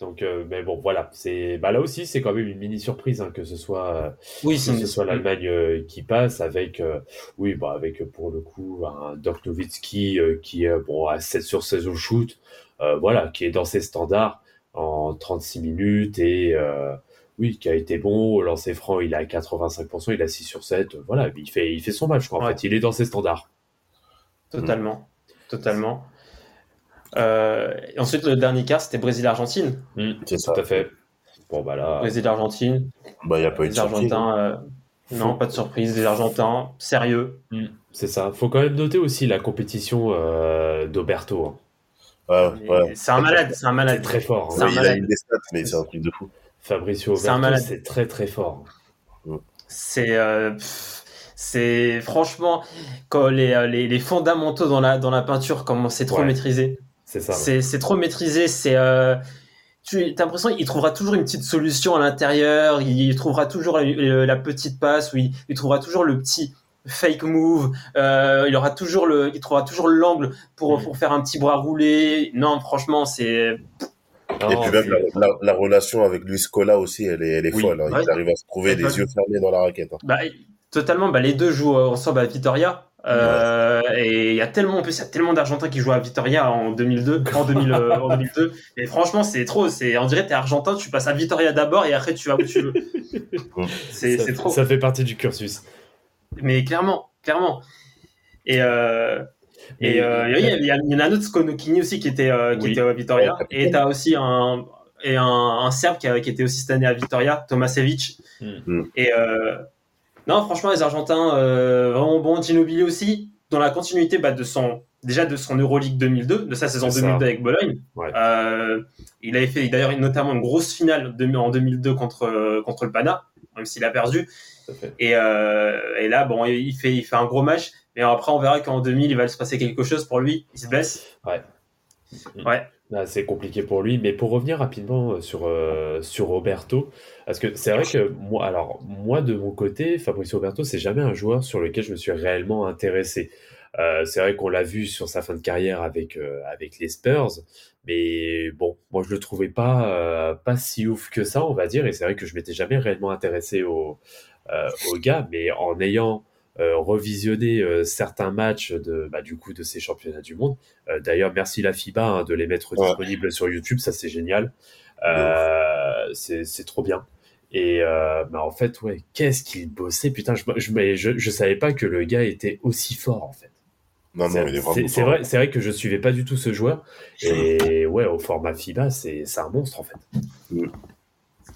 E: Donc, euh, mais bon, voilà. C'est, bah là aussi, c'est quand même une mini surprise, hein, que ce soit, euh,
F: Oui,
E: que ce soit l'Allemagne euh, qui passe avec, euh, oui, bah avec pour le coup un Dirk Nowitzki euh, qui est bon à 7 sur 16 au shoot, euh, voilà, qui est dans ses standards en 36 minutes et euh, oui, qui a été bon au lancer franc, il à 85%, il a 6 sur 7, euh, voilà, il fait, il fait son match, quoi, en
F: Ouais.
E: fait, il est dans ses standards.
F: Totalement. Totalement. Euh, et ensuite, le dernier quart, c'était Brésil-Argentine.
D: C'est ça.
E: Tout à fait. Bon, bah là,
F: Brésil-Argentine.
D: Bah, il n'y a pas eu de surprise.
F: Euh, non, pas de surprise. Les Argentins, sérieux.
E: hmm, c'est ça. Faut quand même noter aussi la compétition euh, d'Oberto. hein.
D: Ouais,
F: Mais
D: ouais.
F: C'est un malade, c'est un
E: C'est
F: malade.
E: très fort. hein.
F: C'est un
D: a
F: malade.
D: des stats, mais c'est un truc de fou.
E: Fabricio
F: C'est
E: très très fort.
F: C'est, euh, c'est franchement quand les, euh, les, les fondamentaux dans la dans la peinture, comment c'est trop
E: Ouais.
F: maîtrisé.
E: C'est ça.
F: C'est trop maîtrisé. C'est euh, tu as l'impression qu'il trouvera toujours une petite solution à l'intérieur. Il trouvera toujours la, la petite passe ou il, il trouvera toujours le petit fake move. Euh, il aura toujours le, il trouvera toujours l'angle pour
E: Mm.
F: pour faire un petit bras roulé. Non, franchement, c'est
D: Et puis même la, la- la relation avec Luis Cola aussi, elle est, elle est
E: Oui.
D: folle. hein.
F: Ouais.
D: Il arrive à se trouver les yeux fermés dans la raquette. hein.
F: Bah, totalement. Bah, les deux jouent euh, ensemble à Vitoria. Euh, Et il y a tellement, en plus, il y a tellement d'Argentins qui jouent à Vitoria en 2002, en, 2000, euh, en 2002. Et franchement, c'est trop. C'est, on dirait, t'es Argentin, tu passes à Vitoria d'abord et après tu vas où tu veux. c'est,
E: ça,
F: c'est trop.
E: ça fait partie du cursus.
F: Mais clairement, clairement. Et, euh, Et euh, il y, a- il y en a un autre, Skonokini aussi, qui était, euh, qui
E: Oui.
F: était à Vitoria.
D: Ouais,
F: et t'as aussi un, et un, un Serbe qui, a- qui était aussi cette année à Vitoria, Tomasevic.
E: Mm.
D: Mm.
F: Et euh, non, franchement, les Argentins, euh, vraiment bons. Ginobili aussi, dans la continuité bah, de son, déjà de son Euroleague 2002, de sa saison
E: C'est
F: 2002
E: ça.
F: avec Bologne.
E: Ouais.
F: Euh, il avait fait d'ailleurs notamment une grosse finale de- en 2002 contre, contre le Pana, même s'il a perdu. Et, euh, et là, bon, il fait, il fait un gros match. Mais après, on verra qu'en 2000, il va se passer quelque chose pour lui. Il se blesse. Ouais.
E: Là, c'est compliqué pour lui, mais pour revenir rapidement euh, sur, euh, sur Roberto, parce que c'est vrai que moi, alors, moi de mon côté, Fabricio Roberto, c'est jamais un joueur sur lequel je me suis réellement intéressé. Euh, c'est vrai qu'on l'a vu sur sa fin de carrière avec, euh, avec les Spurs, mais bon, moi je le trouvais pas, pas si ouf que ça, on va dire, et c'est vrai que je m'étais jamais réellement intéressé au, au gars, mais en ayant euh, revisionné euh, certains matchs de, bah, du coup, de ces championnats du monde, euh, D'ailleurs, merci la FIBA hein, de les mettre
D: Ouais.
E: disponibles sur YouTube, ça c'est génial. Euh, c'est c'est trop bien. Et euh, bah, en fait, ouais, qu'est-ce qu'il bossait, putain, je, je, mais je, je savais pas que le gars était aussi fort en fait.
D: Non, non, il est
E: C'est
D: vraiment
E: c'est
D: fort.
E: vrai, c'est vrai que je suivais pas du tout ce joueur. Et ouais, au format FIBA, c'est c'est un monstre en fait.
D: Mm.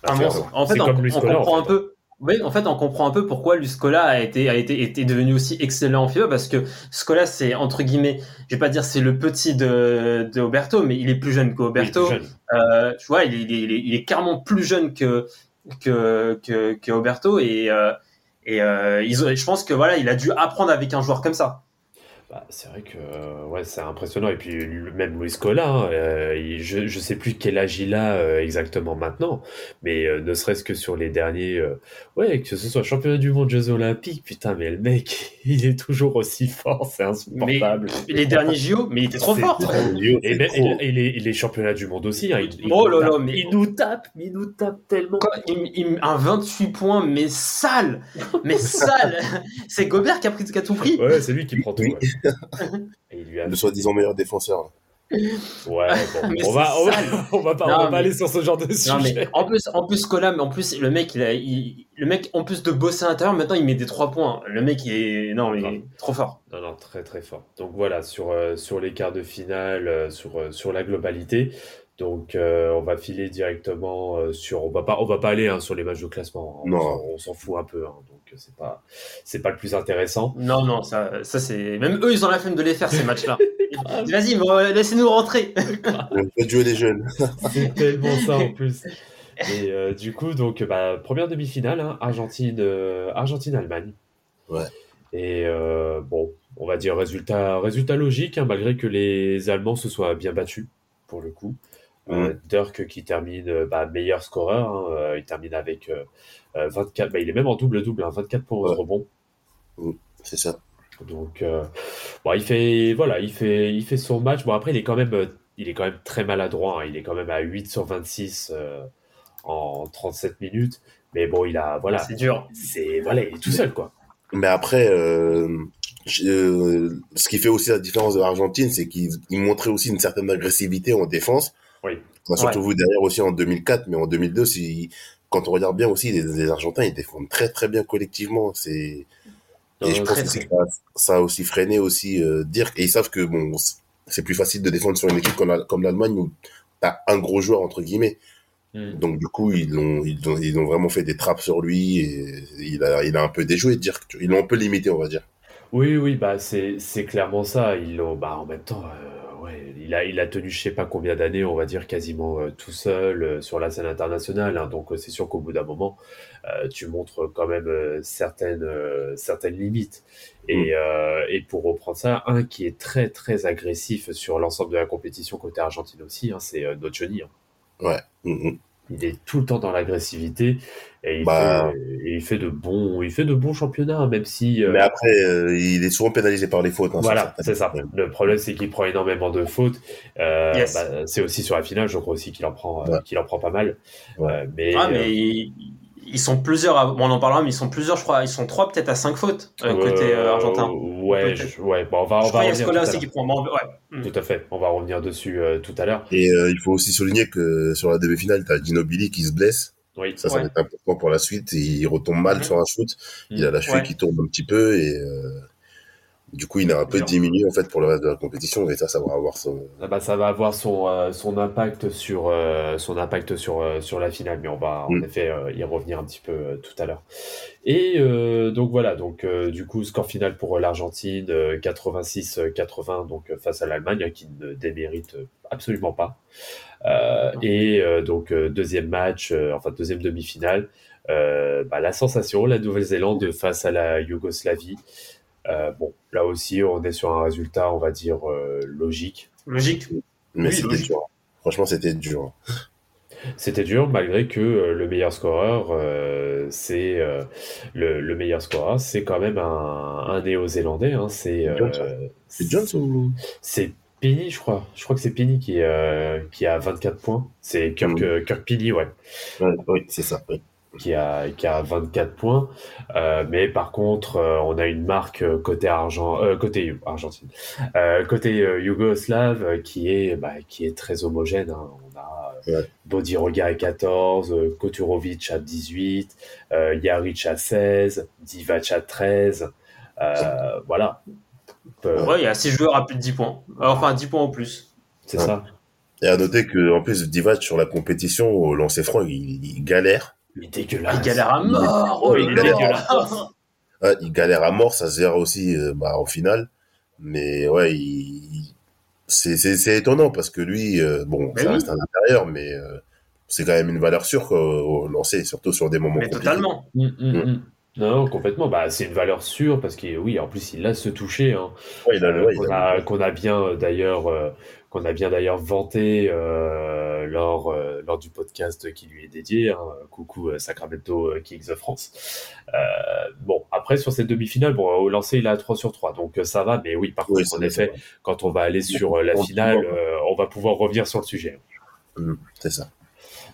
F: Un monstre. En fait, on, comprend
E: en
F: un peu. Oui, en fait, on comprend un peu pourquoi Luscola a été, a été, était devenu aussi excellent en FIBA parce que Scola, c'est entre guillemets, je vais pas dire c'est le petit de, de Oberto, mais il est plus jeune qu'Oberto. Euh, tu vois, il est, il, est, il est- carrément plus jeune que que que, que Oberto et euh, et euh, ils je pense que voilà, il a dû apprendre avec un joueur comme ça.
E: Bah, c'est vrai que euh, ouais, c'est impressionnant. Et puis même Luis Cola, hein, euh, il- je, je sais plus quel âge il a euh, exactement maintenant, mais ne serait-ce que sur les derniers, ouais, que ce soit championnat du monde, Jeux Olympiques, putain, mais le mec, il est toujours aussi fort, c'est
F: Mais
E: insupportable.
F: les derniers JO, mais il était trop fort.
E: trop. Et, ben,
D: trop.
E: et, et les, et les championnats du monde aussi, hein, il, il
F: Oh
E: nous
F: là là,
E: tape,
F: mais-
E: il nous tape, il nous tape tellement.
F: Il- un 28 points, mais sale, mais sale. c'est Gobert qui a pris qui a tout pris.
E: Ouais, c'est lui qui prend tout. Ouais. Et lui a
D: Le soi-disant meilleur défenseur.
E: Ouais, bon,
F: Mais
E: on, va, on, va,
F: sale.
E: on va pas, on
F: Non,
E: va pas
F: mais-
E: aller sur ce genre de
F: Non
E: sujet.
F: mais en plus, en plus Cola, mais en plus le mec, il a, il- le mec en plus de bosser à l'intérieur, maintenant il met des 3 points. Le mec il est, non, il est trop fort.
E: Non, non, très très fort. Donc voilà, sur, euh, sur les quarts de finale, euh, sur, euh, sur la globalité, Donc, euh, on va filer directement euh, sur. On va pas, on va pas aller hein, sur les matchs de classement. hein.
D: Non.
E: On s'en- On s'en fout un peu. hein. donc, c'est pas, c'est pas le plus intéressant.
F: Non, non, ça, ça c'est. Même eux, ils ont la flemme de les faire, ces matchs-là. Vas-y, bon, laissez-nous rentrer.
D: On peut jouer les jeunes.
E: C'est tellement ça en plus. Et euh, du coup, donc, bah, première demi-finale, hein, Argentine, euh, Argentine-Allemagne.
D: Ouais.
E: Et euh, bon, on va dire résultat, résultat logique, hein, malgré que les Allemands se soient bien battus, pour le coup. Euh, Dirk qui termine bah, meilleur scoreur, hein, il termine avec 24, bah, il est même en double-double, hein, 24 points
D: Ouais.
E: rebond.
D: C'est ça.
E: Donc, euh, bon, il fait, voilà, il fait, il fait son match. Bon, après, il est quand même, euh, il est quand même très maladroit. hein. Il est quand même à 8 sur 26 euh, en 37 minutes. Mais bon, il a, voilà,
F: C'est dur.
E: c'est, voilà, il est tout seul, quoi.
D: Mais après, euh, je- euh, ce qui fait aussi la différence de l'Argentine, c'est qu'ils ils montraient aussi une certaine agressivité en défense.
E: Oui.
D: On a surtout vu derrière aussi en 2004, mais en 2002, si, quand on regarde bien aussi, les, les Argentins, ils défendent très très bien collectivement. C'est et je
E: non,
D: pense que ça, ça a aussi freiné aussi euh, Dirk. Et ils savent que bon, c'est plus facile de défendre sur une équipe comme, la- comme l'Allemagne où t'as un gros joueur entre guillemets.
E: Hmm.
D: Donc du coup, ils l'ont ils ont, ils ont vraiment fait des trappes sur lui et il a il a un peu déjoué Dirk. Ils l'ont un peu limité, on va dire.
E: Oui, oui, bah c'est clairement ça. Il, l'ont- bah, en même temps, euh, il a il a tenu je sais pas combien d'années, on va dire quasiment euh, tout seul euh, sur la scène internationale. hein. donc euh, c'est sûr qu'au bout d'un moment, tu montres quand même certaines certaines limites. Et euh, et pour reprendre ça, un qui est très très agressif sur l'ensemble de la compétition côté Argentine aussi, hein, c'est Nocioni. hein.
D: Ouais. Mm, mm.
E: Il est tout le temps dans l'agressivité et il,
D: Bah.
E: fait, et il fait de bons il fait de bons championnats, même si. euh,
D: Mais après, euh, il est souvent pénalisé par les fautes. hein,
E: voilà, c'est ça. Le problème, c'est qu'il prend énormément de fautes. Euh,
F: Yes.
E: bah, c'est aussi sur la finale, je crois aussi qu'il en prend,
D: Ouais.
E: qu'il en prend pas mal.
D: Ouais.
E: Euh, mais,
F: Ah,
E: euh,
F: mais ils, ils sont plusieurs, à- bon, on en parlera, mais ils sont plusieurs, je crois. Ils sont trois, peut-être à cinq fautes, euh, côté euh, argentin.
E: Ouais, je- ouais. Bon, on va, on
F: Je
E: va revenir. Tout à
F: aussi qui prend. bon, ouais. Mm.
E: Tout à fait. On va revenir dessus euh, tout à l'heure.
D: Et euh, il faut aussi souligner que sur la demi-finale, t'as Ginobili qui se blesse.
E: Oui.
D: Ça, ça
F: Ouais.
D: va être important pour la suite. Il retombe mal
F: Mhm.
D: sur un shoot. Il a la cheville
F: Ouais.
D: qui tourne un petit peu et euh, du coup, il a un peu diminué en fait pour le reste de la compétition. Et ça, ça va avoir son.
E: Ah bah, ça va avoir son, euh, son impact sur euh, son impact sur euh, sur la finale, mais on va en
D: Mm.
E: effet y revenir un petit peu tout à l'heure. Et donc voilà, donc du coup score final pour l'Argentine euh, 86-80 donc face à l'Allemagne qui ne démérite absolument pas. Et donc deuxième match, enfin deuxième demi-finale, bah, la sensation, la Nouvelle-Zélande face à la Yougoslavie. Euh, bon, là aussi, on est sur un résultat, on va dire, euh, logique.
F: Logique.
D: Mais
F: Oui,
D: c'était dur. Franchement, c'était dur.
E: C'était dur, malgré que euh, le meilleur scoreur, euh, c'est euh, le, le meilleur scoreur, c'est quand même un, un néo-zélandais. Hein, c'est euh,
D: Johnson. C'est Jones ou
E: c'est Pini, je crois. Je crois que c'est Pini qui, euh, qui a 24 points. C'est Kirk, euh, Kirk Pini, ouais.
D: ouais, Oui, c'est ça. oui.
E: Qui a, qui a 24 points. Euh, mais par contre, euh, on a une marque euh, côté argent, euh, côté Argentine, euh, côté euh, yougoslave qui est, bah, qui est très homogène. hein. On a
D: Ouais.
E: Bodiroga à 14, euh, Koturovic à 18, euh, Jaric à 16, Divac à 13. Euh, voilà.
F: Ouais, il y a 6 joueurs à plus de 10 points. Enfin, 10 points en plus.
E: C'est
D: Ouais.
E: ça.
D: Et à noter que en plus, Divac sur la compétition au lancer franc, il, il galère.
E: Il est dégueulasse.
F: Il galère à mort. Oh
E: il est dégueulasse.
D: Ouais, il galère à mort, ça se gère aussi euh, bah, en finale. Mais ouais, il... c'est c'est- c'est étonnant parce que lui, euh, bon,
F: Mais
D: ça
F: oui.
D: reste un intérieur, mais euh, c'est quand même une valeur sûre au lancer, surtout sur des moments
F: Mais
D: compliqués.
F: totalement.
E: Mm, mm, mm. Non, complètement. Bah, c'est une valeur sûre parce que oui, en plus, il a se toucher. Hein.
D: Ouais,
E: Euh,
D: ouais,
E: qu'on
D: a-
E: bien euh, d'ailleurs euh, qu'on a bien d'ailleurs vanté euh, lors lors du podcast qui lui est dédié. hein. Coucou Sacramento Kings of France. Bon, après sur cette demi-finale, bon, au lancer il a 3 sur 3, donc ça va. Mais oui, par
D: Oui,
E: contre, en effet, quand on va aller sur la finale, on va pouvoir revenir sur le sujet.
D: Mm, c'est ça.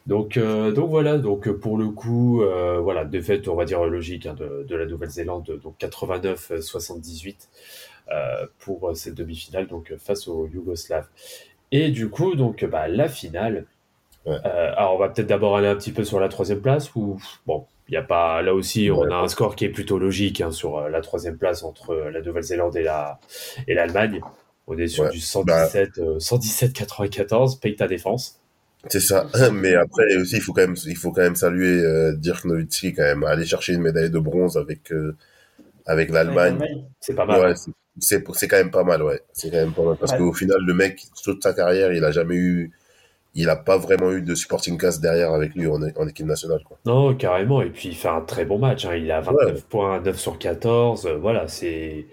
E: Donc, euh, donc voilà, donc euh, pour le coup, euh, voilà, défaite, on va dire logique hein, de, de la Nouvelle-Zélande, donc 89-78 euh, pour cette demi-finale, donc face aux Yougoslaves. Et du coup, donc bah, la finale.
D: Ouais.
E: Alors, on va peut-être d'abord aller un petit peu sur la troisième place, où bon, il y a pas, là aussi, on
D: Ouais.
E: a un score qui est plutôt logique hein, sur la troisième place entre la Nouvelle-Zélande et la et l'Allemagne. On est sur
D: Ouais.
E: du 117, euh, 117-94, paye ta défense.
D: C'est ça. Mais après aussi, il faut quand même, il faut quand même saluer euh, Dirk Nowitzki quand même, aller chercher une médaille de bronze avec euh, avec l'Allemagne.
E: C'est pas mal.
D: Ouais, c'est- quand même pas mal, ouais. C'est quand même pas mal parce
F: Ouais.
D: qu'au final, le mec, toute sa carrière, il a jamais eu, il a pas vraiment eu de supporting cast derrière avec lui en, en équipe nationale, quoi.
E: Non, carrément. Et puis, il fait un très bon match. hein. Il a 29 points, 9 sur 14. euh, Voilà, c'est.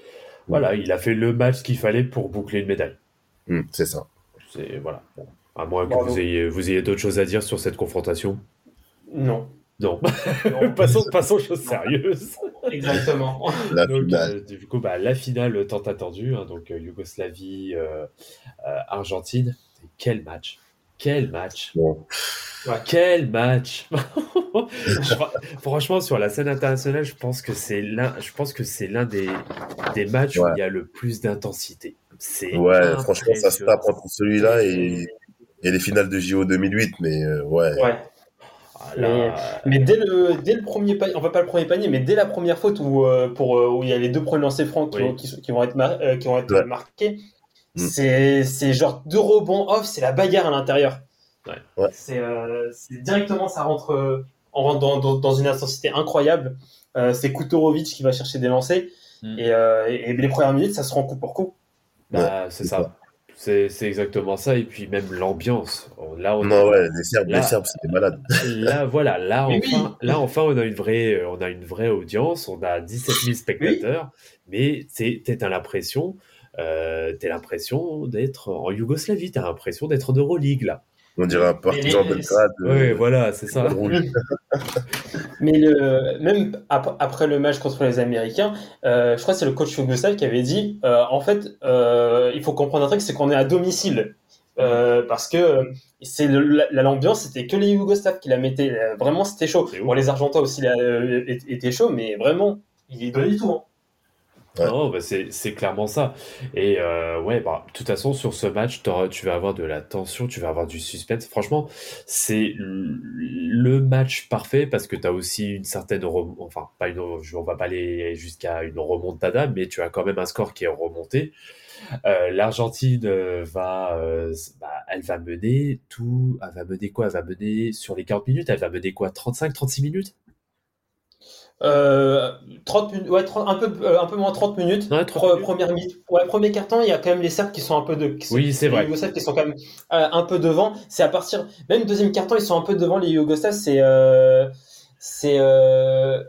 E: Voilà, il a fait le match qu'il fallait pour boucler une médaille.
D: Hmm, c'est ça.
E: C'est. Voilà. Bon. À moins que vous ayez, vous ayez d'autres choses à dire sur cette confrontation.
F: Non.
E: Non.
F: Non.
E: passons, passons aux choses sérieuses.
F: Exactement.
D: La
E: Donc,
D: finale.
E: euh, du coup, bah, la finale tant attendue, hein, donc euh, Yougoslavie, euh, euh, Argentine. Quel match! Quel match! Quel match! Je- Franchement, sur la scène internationale, je pense que c'est l'un, je pense que c'est l'un des, des matchs où il y a le plus d'intensité. C'est
D: Ouais, franchement, ça se tape entre celui-là et, et les finales de JO 2008, mais euh, ouais.
F: Ouais.
E: Ah,
F: Mais dès le, dès le premier panier, enfin pas le premier panier, mais dès la première faute où, euh, pour, euh, où il y a les deux premiers lancers francs qui,
E: Oui.
F: vont- qui, qui vont être, mar- qui vont être
D: Ouais.
F: marqués,
D: Mm.
F: c'est c'est genre deux rebonds off, c'est la bagarre à l'intérieur.
E: Ouais.
D: Ouais.
F: C'est euh, directement, ça rentre, on rentre dans, dans, dans une intensité incroyable. Euh, c'est Kutorovic qui va chercher des lancers.
E: Mm.
F: Et, euh, et, et les premières minutes, ça se rend coup pour coup.
E: bah, c'est
D: c'est
E: ça. C'est, c'est exactement ça. Et puis même l'ambiance. Là, on
D: Non, ouais, les Serbes,
E: Là-
D: les Serbes, c'était malade.
E: Là, voilà, là
F: Mais
E: enfin, là, enfin, on a une vraie, euh, on a une vraie audience, on a 17 000 spectateurs, mais t'as l'impression, euh, t'as l'impression d'être en Yougoslavie, t'as l'impression d'être en Euroleague, là.
D: On dirait un partisan
F: les-
D: Belgrade.
E: Ouais,
D: euh,
E: voilà, c'est ça.
F: Mais le, même ap- après le match contre les Américains, euh, je crois que c'est le coach yougoslave qui avait dit, euh, en fait, euh, il faut comprendre un truc, c'est qu'on est à domicile. Euh, parce que c'est l'ambiance, c'était que les Yougoslaves qui la mettaient. Vraiment, c'était chaud. Bon, les Argentins aussi là, étaient chauds, mais vraiment, ils donnaient tout. hein.
E: Non, bah, c'est, clairement ça. Et euh, ouais, bah, de toute façon, sur ce match, tu vas avoir de la tension, tu vas avoir du suspense. Franchement, c'est le match parfait parce que tu as aussi une certaine enfin pas une on va pas aller jusqu'à une remontada mais tu as quand même un score qui est remonté. Euh, L'Argentine euh, va euh, bah, elle va mener tout elle va mener quoi? Elle va mener sur les 40 minutes, elle va mener quoi? 35 36 minutes?
F: Euh, 30 minutes, ouais, 30 un, peu, euh, un peu moins 30 minutes.
E: Ouais, 30
F: Pre-
E: minutes.
F: Première mi- ouais, premier carton, il y a quand même les Serbes qui sont un peu de. qui sont-
E: Oui, c'est
F: les
E: vrai.
F: Yougoslaves qui sont quand même euh, un peu devant. C'est à partir. Même deuxième carton, ils sont un peu devant les Yougoslaves. C'est. Euh, c'est. Euh,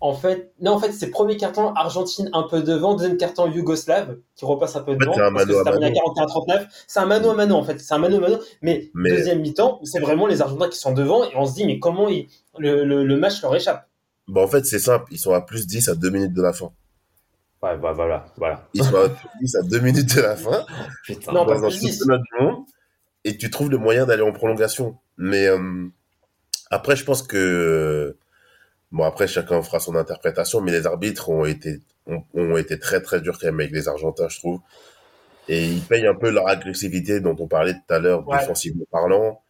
F: en fait, non, en fait, c'est premier carton Argentine un peu devant, deuxième carton Yougoslave qui repasse un peu
D: fait,
F: devant.
D: c'est un
F: parce que
D: mano à
F: terminé à
D: mano.
F: 41-39. C'est un mano à mano, en fait. C'est un mano à mano. Mais,
D: Mais-
F: deuxième mi-temps, c'est vraiment les Argentins qui sont devant et on se dit, mais comment ils- le, le, le match leur échappe
D: Bah, en fait, c'est simple. Ils sont à plus 10 à 2 minutes de la fin.
E: Ouais, bah, voilà, voilà.
D: Ils sont à plus 10 à 2 minutes de la fin.
E: Putain.
F: Non,
D: dans un
F: plus 10.
D: championnat du monde. Et tu trouves le moyen d'aller en prolongation. Mais euh, après, je pense que. Bon, après, chacun fera son interprétation. Mais les arbitres ont été, ont, ont été très, très durs quand même avec les Argentins, je trouve. Et ils payent un peu leur agressivité dont on parlait tout à l'heure,
F: Ouais.
D: défensivement parlant.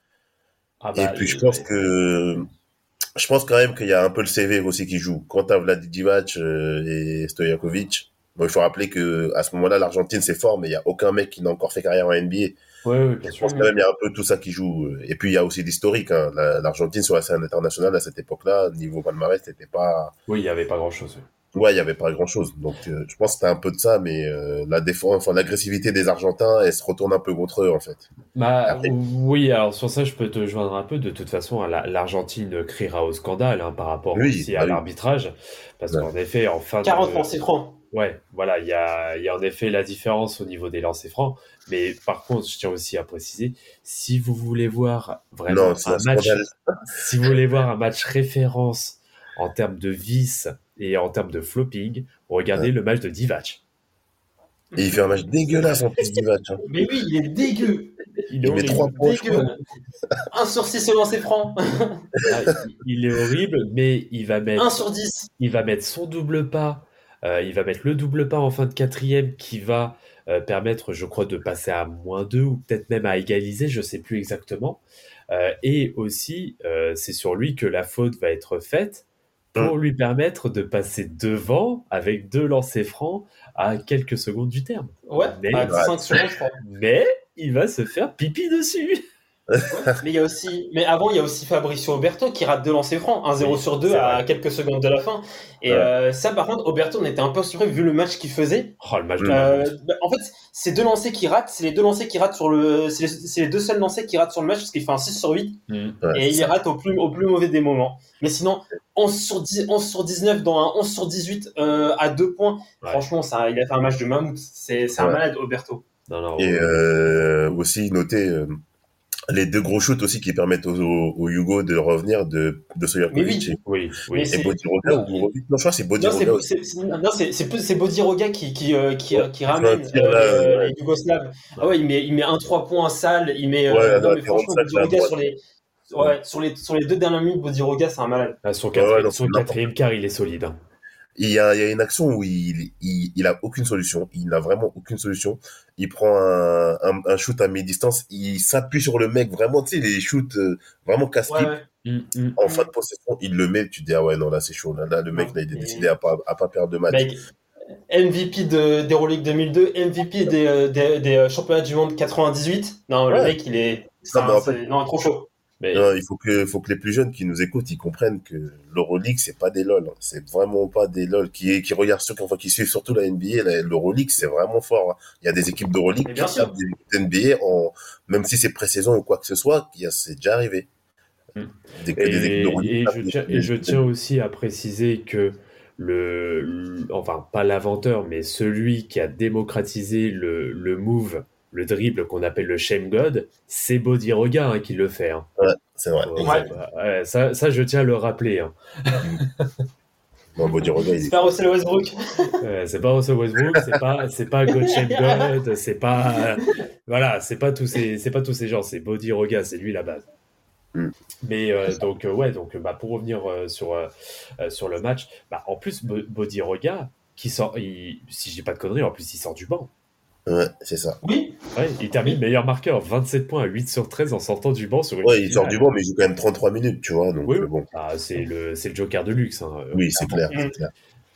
E: Ah
D: Et
E: bah,
D: puis je pense que je pense quand même qu'il y a un peu le CV aussi qui joue. Quand t'as Vlad Divac euh, et Stojakovic, bon, il faut rappeler que à ce moment-là l'Argentine c'est fort, mais il y a aucun mec qui n'a encore fait carrière en NBA.
E: Ouais, ouais,
D: Je pense quand même il y a un peu tout ça qui joue. Et puis il y a aussi l'historique. Hein. La- L'Argentine sur la scène internationale à cette époque-là, niveau palmarès, c'était pas.
E: Oui, il n'y avait pas grand-chose.
D: Ouais, il y avait pas grand-chose. Donc euh, je pense que c'était un peu de ça, mais euh, la défense, enfin l'agressivité des Argentins, elle se retourne un peu contre eux en fait.
E: Bah,
D: Après-
E: oui, alors sur ça, je peux te joindre un peu. De toute façon, hein, la- l'Argentine criera au scandale hein, par rapport
D: Oui,
E: aussi
D: bah
E: à
D: oui.
E: l'arbitrage. Parce
D: Ouais.
E: qu'en effet, en fin de...
F: 40 lancers francs.
E: Ouais, voilà, il y a, il y a en effet la différence au niveau des lancers francs. Mais par contre, je tiens aussi à préciser, si vous voulez voir vraiment
D: Non,
E: un
D: un
E: match, si vous voulez voir un match référence en termes de vis et en termes de flopping, regardez le match de Divac.
D: Et il fait un match dégueulasse en plus Divac. Hein.
F: Mais oui, il est dégueu.
E: Il est
D: Il met points.
F: 1 sur 6 au lancer franc.
E: Ah, il est horrible, mais il va mettre
F: 1 sur 10.
E: il va mettre son double pas, euh, il va mettre le double pas en fin de quatrième qui va euh, permettre, je crois, de passer à moins 2 ou peut-être même à égaliser, je sais plus exactement. Euh, et aussi, euh, c'est sur lui que la faute va être faite pour lui permettre de passer devant avec deux lancers francs à quelques secondes du terme.
F: Ouais,
E: Mais-
F: à 5 secondes, je crois.
E: Mais il va se faire pipi dessus.
F: Mais il y a aussi, mais avant, il y a aussi Fabricio Oberto qui rate deux lancers francs, 1-0
E: Oui,
F: sur 2
E: c'est
F: à
E: vrai.
F: quelques secondes de la fin. Et
D: Ouais.
F: euh, ça, par contre, Oberto, on était un peu surpris vu le match qu'il faisait.
E: Oh, le match
F: Euh, bah, en fait, ces deux lancers qui ratent, c'est les deux lancers qui ratent sur le, c'est les, les deux seuls lancers qui ratent sur le match parce qu'il fait un 6 sur 8
E: Mm.
D: Ouais,
F: et il rate au plus, au plus mauvais des moments. Mais sinon, 11 sur 10, 11 sur 19 dans un 11 sur 18 euh, à deux points.
E: Ouais.
F: Franchement, ça, il a fait un match de mammouth. C'est, c'est un malade, Oberto.
E: Non, non,
D: Et
E: ouais.
D: euh, aussi noter euh, les deux gros shoots aussi qui permettent au, au, au Hugo de revenir de, de Stojakovic
F: Mais oui.
D: et,
E: oui, oui.
F: c'est-
D: et Bodiroga. ou Borovic. Non, je crois que c'est
F: c'est, c'est- non, c'est, c'est Bodiroga qui, qui, euh, qui, euh, qui
D: Ouais,
F: ramène euh,
D: ouais.
F: les Yougoslaves. Ah ouais, il met, il met un 3 points sale, il met, euh,
D: Ouais,
F: non,
D: la
F: mais franchement,
D: 45, là, à
F: Bodiroga
D: droite.
F: sur les, ouais, sur les, sur les deux dernières minutes, Bodiroga, c'est un malade.
E: Ah, son
D: Ouais,
E: quatrième,
D: non,
E: son
D: c'est n'importe
E: quatrième quart, il est solide. hein.
D: Il y, a, il y a une action où il, il, il a aucune solution. Il n'a vraiment aucune solution. Il prend un, un, un shoot à mi-distance. Il s'appuie sur le mec. Vraiment, tu sais, les shoots euh, vraiment casse-pipe.
F: Ouais, ouais.
E: Mm, mm.
D: En fin de possession, il le met. Tu te dis, ah ouais, non, là, c'est chaud. Là, là le mec, là, il est décidé à pas, à pas perdre de match.
F: Mec, MVP de, d'Euroleague 2002, MVP des, des, des, euh, championnats du monde 98. Non, le mec, il est, c'est
D: Non, mais
F: un-
D: en fait-
F: c'est- non, trop chaud.
E: Mais
D: Non, il faut que, faut que les plus jeunes qui nous écoutent, ils comprennent que l'Euroleague, c'est pas des lol. hein. C'est vraiment pas des lol. Qui, qui regardent ceux qui, enfin, qui suivent surtout la NBA, l'Euroleague, c'est vraiment fort. hein. Il y a des équipes d'Euroleague qui tapent des équipes d'NBA en, même si c'est pré-saison ou quoi que ce soit, c'est déjà arrivé.
E: Mm.
D: Des, que des équipes
E: Et, je tiens, et je tiens aussi à préciser que le, le- enfin pas l'inventeur, mais celui qui a démocratisé le, le move, le dribble qu'on appelle le shame god, c'est Bodiroga hein, qui le fait. hein.
D: C'est vrai.
E: Ouais,
D: exact.
E: ouais, ça, ça, je tiens à le rappeler. hein.
D: Bodiroga, il
F: C'est
D: est-
F: pas Russell Westbrook.
E: C'est pas Russell Westbrook, c'est pas, c'est pas God Shame God, c'est pas, voilà, c'est pas tous ces, c'est pas tous ces gens, c'est Bodiroga, c'est lui la base.
D: Mm.
E: Mais euh, donc euh, ouais, donc bah, pour revenir euh, sur sur le match, bah, en plus Bo- Bodiroga qui sort, il- si j'ai pas de conneries, en plus il sort du banc.
D: Ouais, c'est ça.
F: Oui.
E: Ouais, il termine meilleur marqueur, 27 points à 8 sur 13 en sortant du banc sur une
D: Ouais, il sort du banc, mais il joue quand même 33 minutes, tu vois. Donc,
E: Oui,
D: euh, bon.
E: Ah, c'est le, c'est le Joker de luxe. hein, euh,
D: Oui, c'est clair.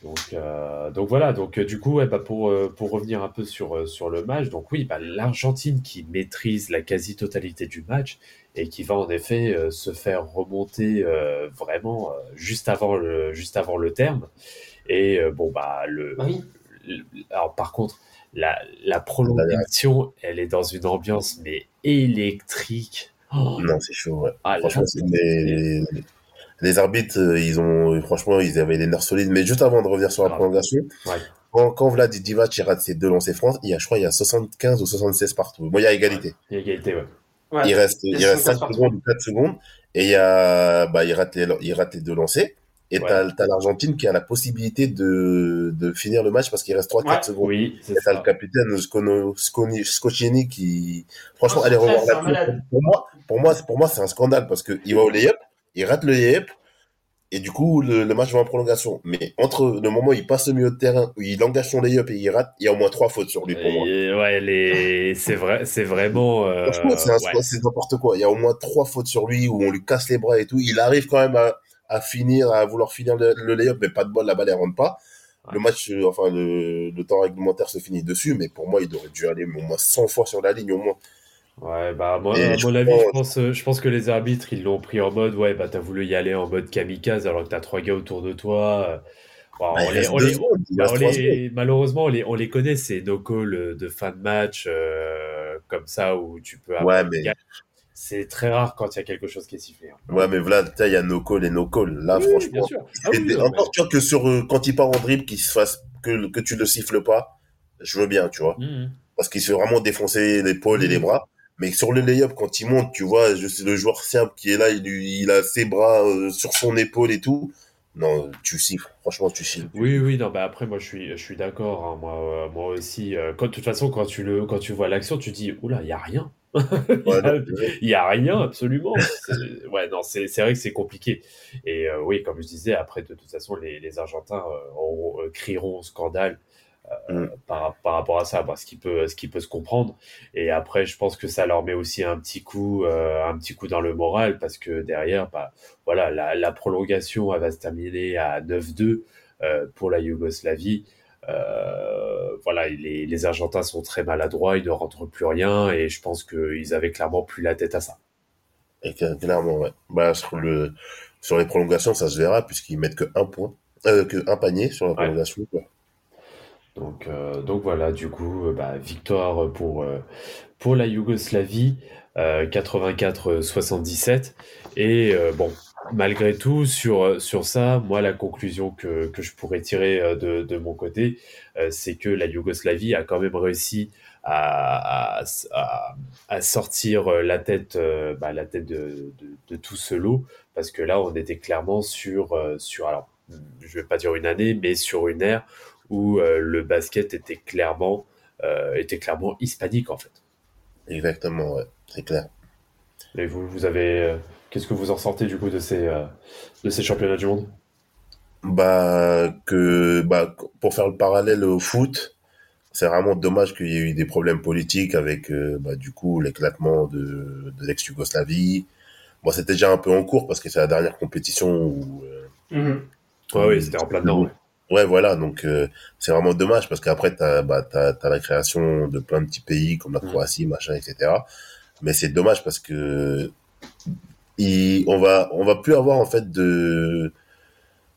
E: Donc, euh, donc voilà, donc du coup, ouais, bah, pour, pour revenir un peu sur, sur le match, donc oui, bah, l'Argentine qui maîtrise la quasi-totalité du match et qui va en effet euh, se faire remonter euh, vraiment euh, juste, avant le, juste avant le terme. Et euh, bon, bah, le,
F: Bah oui.
E: le- alors par contre, la, la prolongation, elle est dans une ambiance mais électrique. Oh,
D: Non, c'est chaud, ouais.
E: ah,
D: Franchement, les, les arbitres, euh, ils ont, franchement, ils avaient les nerfs solides. Mais juste avant de revenir sur la
E: Ah.
D: prolongation,
E: Ouais.
D: quand, quand Vlad Divac il rate ses deux lancers France, il y a, je crois, il y a 75 ou 76 partout. Bon, il y a égalité.
E: il y a égalité, ouais.
F: Ouais.
D: Il reste,
F: Il
D: reste 5
F: 75 partout.
D: secondes ou 4 secondes. Et il y a, bah, il rate les, il rate les deux lancers. Et
E: Ouais.
D: t'as, t'as l'Argentine qui a la possibilité de, de finir le match parce qu'il reste 3-4
F: Ouais.
D: secondes.
E: Oui,
D: Et t'as le capitaine Scono- Sconi- Scocchini qui, franchement,
F: Oh,
D: allez revoir la. Pour moi, pour moi, c'est- pour moi, c'est un scandale parce que il va au layup, il rate le layup, et du coup, le, le match va en prolongation. Mais entre le moment où il passe au milieu de terrain, où il engage son layup et il rate, il y a au moins trois fautes sur lui pour moi.
E: Ouais, les... c'est vrai, c'est vraiment. euh,
D: Franchement, c'est un-
E: ouais.
D: c'est n'importe quoi. Il y a au moins trois fautes sur lui où on lui casse les bras et tout. Il arrive quand même à, à finir, à vouloir finir le, le layup, mais pas de bol, la balle elle rentre pas.
E: Ouais.
D: Le match, euh, enfin le, le temps réglementaire se finit dessus, mais pour moi, il aurait dû aller au moins 100 fois sur la ligne au moins.
E: Ouais, bah, moi, à mon avis, je pense, euh, je pense que les arbitres, ils l'ont pris en mode, ouais, bah, t'as voulu y aller en mode kamikaze alors que t'as trois gars autour de toi. euh, bon,
D: Bah,
E: on les- on
D: secondes,
E: bah, on les- malheureusement, on les, on les connaît, ces no call euh, de fin de match, euh, comme ça, où tu peux avoir
D: Ouais, mais-.
E: C'est très rare quand il y a quelque chose qui est sifflé. hein.
D: Ouais, mais sais, il y a no call et no call. Là,
E: Oui,
D: franchement,
E: bien sûr. Ah oui,
D: encore, tu vois, que sur, euh, quand il part en dribble, qu'il se fasse, que, que tu le siffles pas, je veux bien, tu vois.
E: mais- Mhm.
D: Parce qu'il se fait vraiment défoncer l'épaule et les
E: Mhm.
D: bras. Mais sur le layup, quand il monte, tu vois, je sais, le joueur simple qui est là, il a ses bras euh, sur son épaule et tout. Non, tu siffles. Franchement, tu siffles.
E: Oui, oui, non, bah après, moi, je suis, je suis d'accord. hein, moi, euh, moi aussi. euh, quand, de toute façon, quand tu, le, quand tu vois l'action, tu dis, oula, il n'y a rien. Il y
D: Ouais,
E: a- rien, absolument. C'est- Ouais, non, c'est vrai que c'est compliqué. Et euh, oui, comme je disais, après, de toute façon, les, les Argentins euh, auront- euh, crieront au scandale
D: Mm.
E: par, par rapport à ça, parce qu'il peut, ce qui peut se comprendre. Et après, je pense que ça leur met aussi un petit coup, un petit coup dans le moral, parce que derrière, bah, voilà, la, la prolongation, elle va se terminer à 9-2 euh, pour la Yougoslavie. Euh, voilà, les, les Argentins sont très maladroits, ils ne rentrent plus rien, et je pense qu'ils avaient clairement plus la tête à ça.
D: Et clairement, ouais. Bah, sur, le, sur les prolongations, ça se verra, puisqu'ils mettent que un point, euh, que un panier sur la prolongation.
E: Donc, euh, donc voilà, du coup, bah, victoire pour, euh, pour la Yougoslavie, euh, 84-77. Et euh, bon, malgré tout, sur, sur ça, moi, la conclusion que, que je pourrais tirer euh, de, de mon côté, euh, c'est que la Yougoslavie a quand même réussi à, à, à- sortir euh, la tête, euh, bah, la tête de, de, de tout ce lot, parce que là, on était clairement sur, euh, sur alors, je vais pas dire une année, mais sur une ère où euh, le basket était clairement, euh, était clairement hispanique en fait.
D: Exactement, ouais. C'est clair.
E: Et vous, vous avez, euh, qu'est-ce que vous en sortez du coup de ces, euh, de ces championnats du monde?
D: Bah, que, bah, pour faire le parallèle au foot, c'est vraiment dommage qu'il y ait eu des problèmes politiques avec, euh, bah, du coup, l'éclatement de, de l'ex-Yougoslavie. Bon, c'était déjà un peu en cours parce que c'est la dernière compétition où, euh,
F: Mhm.
E: Ouais, oui, c'était en plein dedans. ouais.
D: Ouais, voilà, donc euh, c'est vraiment dommage parce qu'après, t'as bah, t'as, t'as la création de plein de petits pays comme la
E: Mm.
D: Croatie, machin, etc. Mais c'est dommage parce que il, on va on va plus avoir en fait de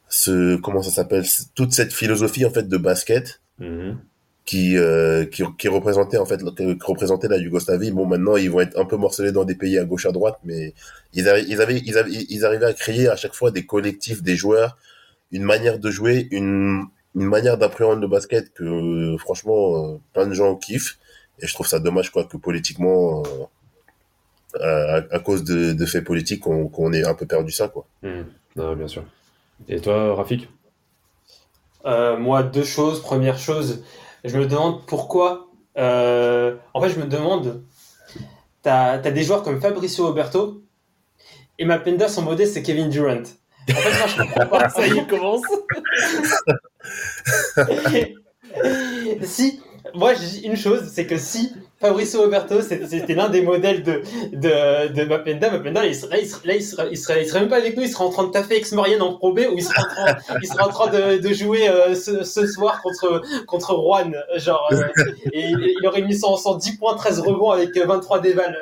D: ce comment ça s'appelle toute cette philosophie en fait de basket
E: Mhm.
D: qui euh, qui, qui représentait en fait qui représentait la Yougoslavie. Bon, maintenant ils vont être un peu morcelés dans des pays à gauche à droite, mais ils, avaient ils avaient ils arrivaient à créer à chaque fois des collectifs, des joueurs, une manière de jouer, une une manière d'appréhender le basket que franchement euh, plein de gens kiffent. Et je trouve ça dommage quoi que politiquement euh, à, à cause de, de faits politiques qu'on qu'on ait un peu perdu ça quoi.
E: Non, bien sûr. Et toi, Rafik?
F: Euh, moi, deux choses. Première chose, je me demande pourquoi. euh, en fait, je me demande. T'as as des joueurs comme Fabricio Roberto et Mapenda, son modèle, c'est Kevin Durant. En fait, moi, je comprends pas. Ça y est, il commence. si, moi, je dis une chose, c'est que si Fabricio Roberto, c'était l'un des modèles de, de, de Mapenda, Mapenda, il serait, là, il serait, là, il serait, il serait, il serait même pas avec nous, il serait en train de taffer ex-Marianne en Pro B ou il serait en train, il serait en train de, de jouer euh, ce, ce soir contre, contre Rouen. Genre, euh, et il, il aurait mis son, son 10 points, 13 rebonds avec euh, 23 dévales.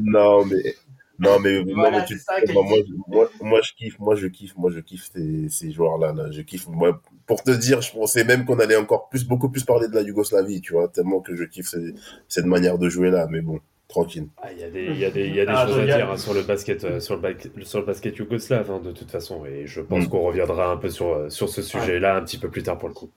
D: non mais non mais, non,
F: Voilà,
D: mais tu
F: ça
D: moi, moi, moi, moi, je kiffe moi je kiffe moi je kiffe ces, ces joueurs là, là je kiffe moi pour te dire je pensais même qu'on allait encore plus beaucoup plus parler de la Yougoslavie tu vois tellement que je kiffe ces- cette manière de jouer là mais bon tranquille
E: Ah, Il y a des, il y a des, il y a des
F: Ah,
E: choses à dire hein, sur le basket, euh, sur le, bac- sur le basket yougoslave, hein, de toute façon. Et je pense
D: Mm.
E: qu'on reviendra un peu sur, euh, sur ce sujet-là un petit peu plus tard pour le coup.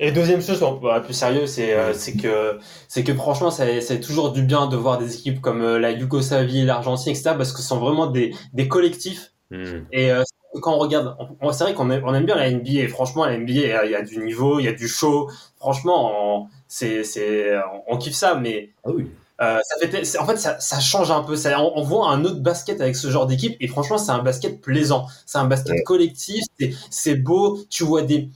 F: Et deuxième chose, bah, plus sérieux, c'est euh, c'est que c'est que franchement, c'est toujours du bien de voir des équipes comme euh, la Yougoslavie, l'Argentine, etc. Parce que ce sont vraiment des des collectifs.
E: Mhm.
F: Et euh, quand on regarde, c'est vrai qu'on aime, on aime bien la NBA. Et franchement, la NBA, il y, a, il y a du niveau, il y a du show. Franchement, on- c'est c'est on, on kiffe ça, mais
E: Ah oui.
F: euh, ça fait, c'est- en fait, ça, ça change un peu. Ça, on, on voit un autre basket avec ce genre d'équipe, et franchement, c'est un basket plaisant. C'est un basket
D: Ouais.
F: collectif. C'est beau. Tu vois des,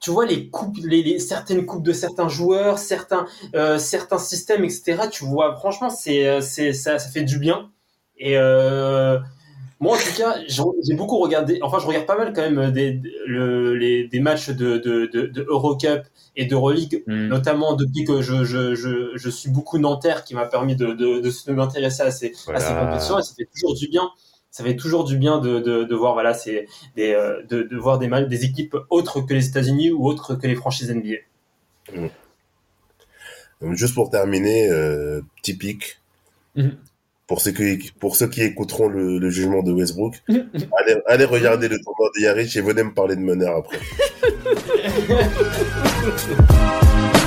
F: tu vois les coupes, les, les- certaines coupes de certains joueurs, certains, euh, certains systèmes, etc. Tu vois, franchement, c'est, euh, c'est, ça, ça fait du bien. Et euh, moi, en tout cas, j'ai beaucoup regardé. Enfin, je regarde pas mal quand même des, des- le- les, des matchs de, de, de, de Eurocup et d'Euroleague
E: Mhm.
F: notamment depuis que je, je, je, je suis beaucoup Nanterre qui m'a permis de, de, m'intéresser à ces, à ces compétitions et ça fait toujours du bien ça fait toujours du bien de, de, de voir voilà c'est des euh, de, de voir des mal des équipes autres que les États-Unis ou autres que les franchises NBA
D: Donc, juste pour terminer euh, pic
E: Mhm.
D: pour ceux qui pour ceux qui écouteront le, le jugement de Westbrook allez, allez regarder le tournoi de Yarich et venez me parler de meneur après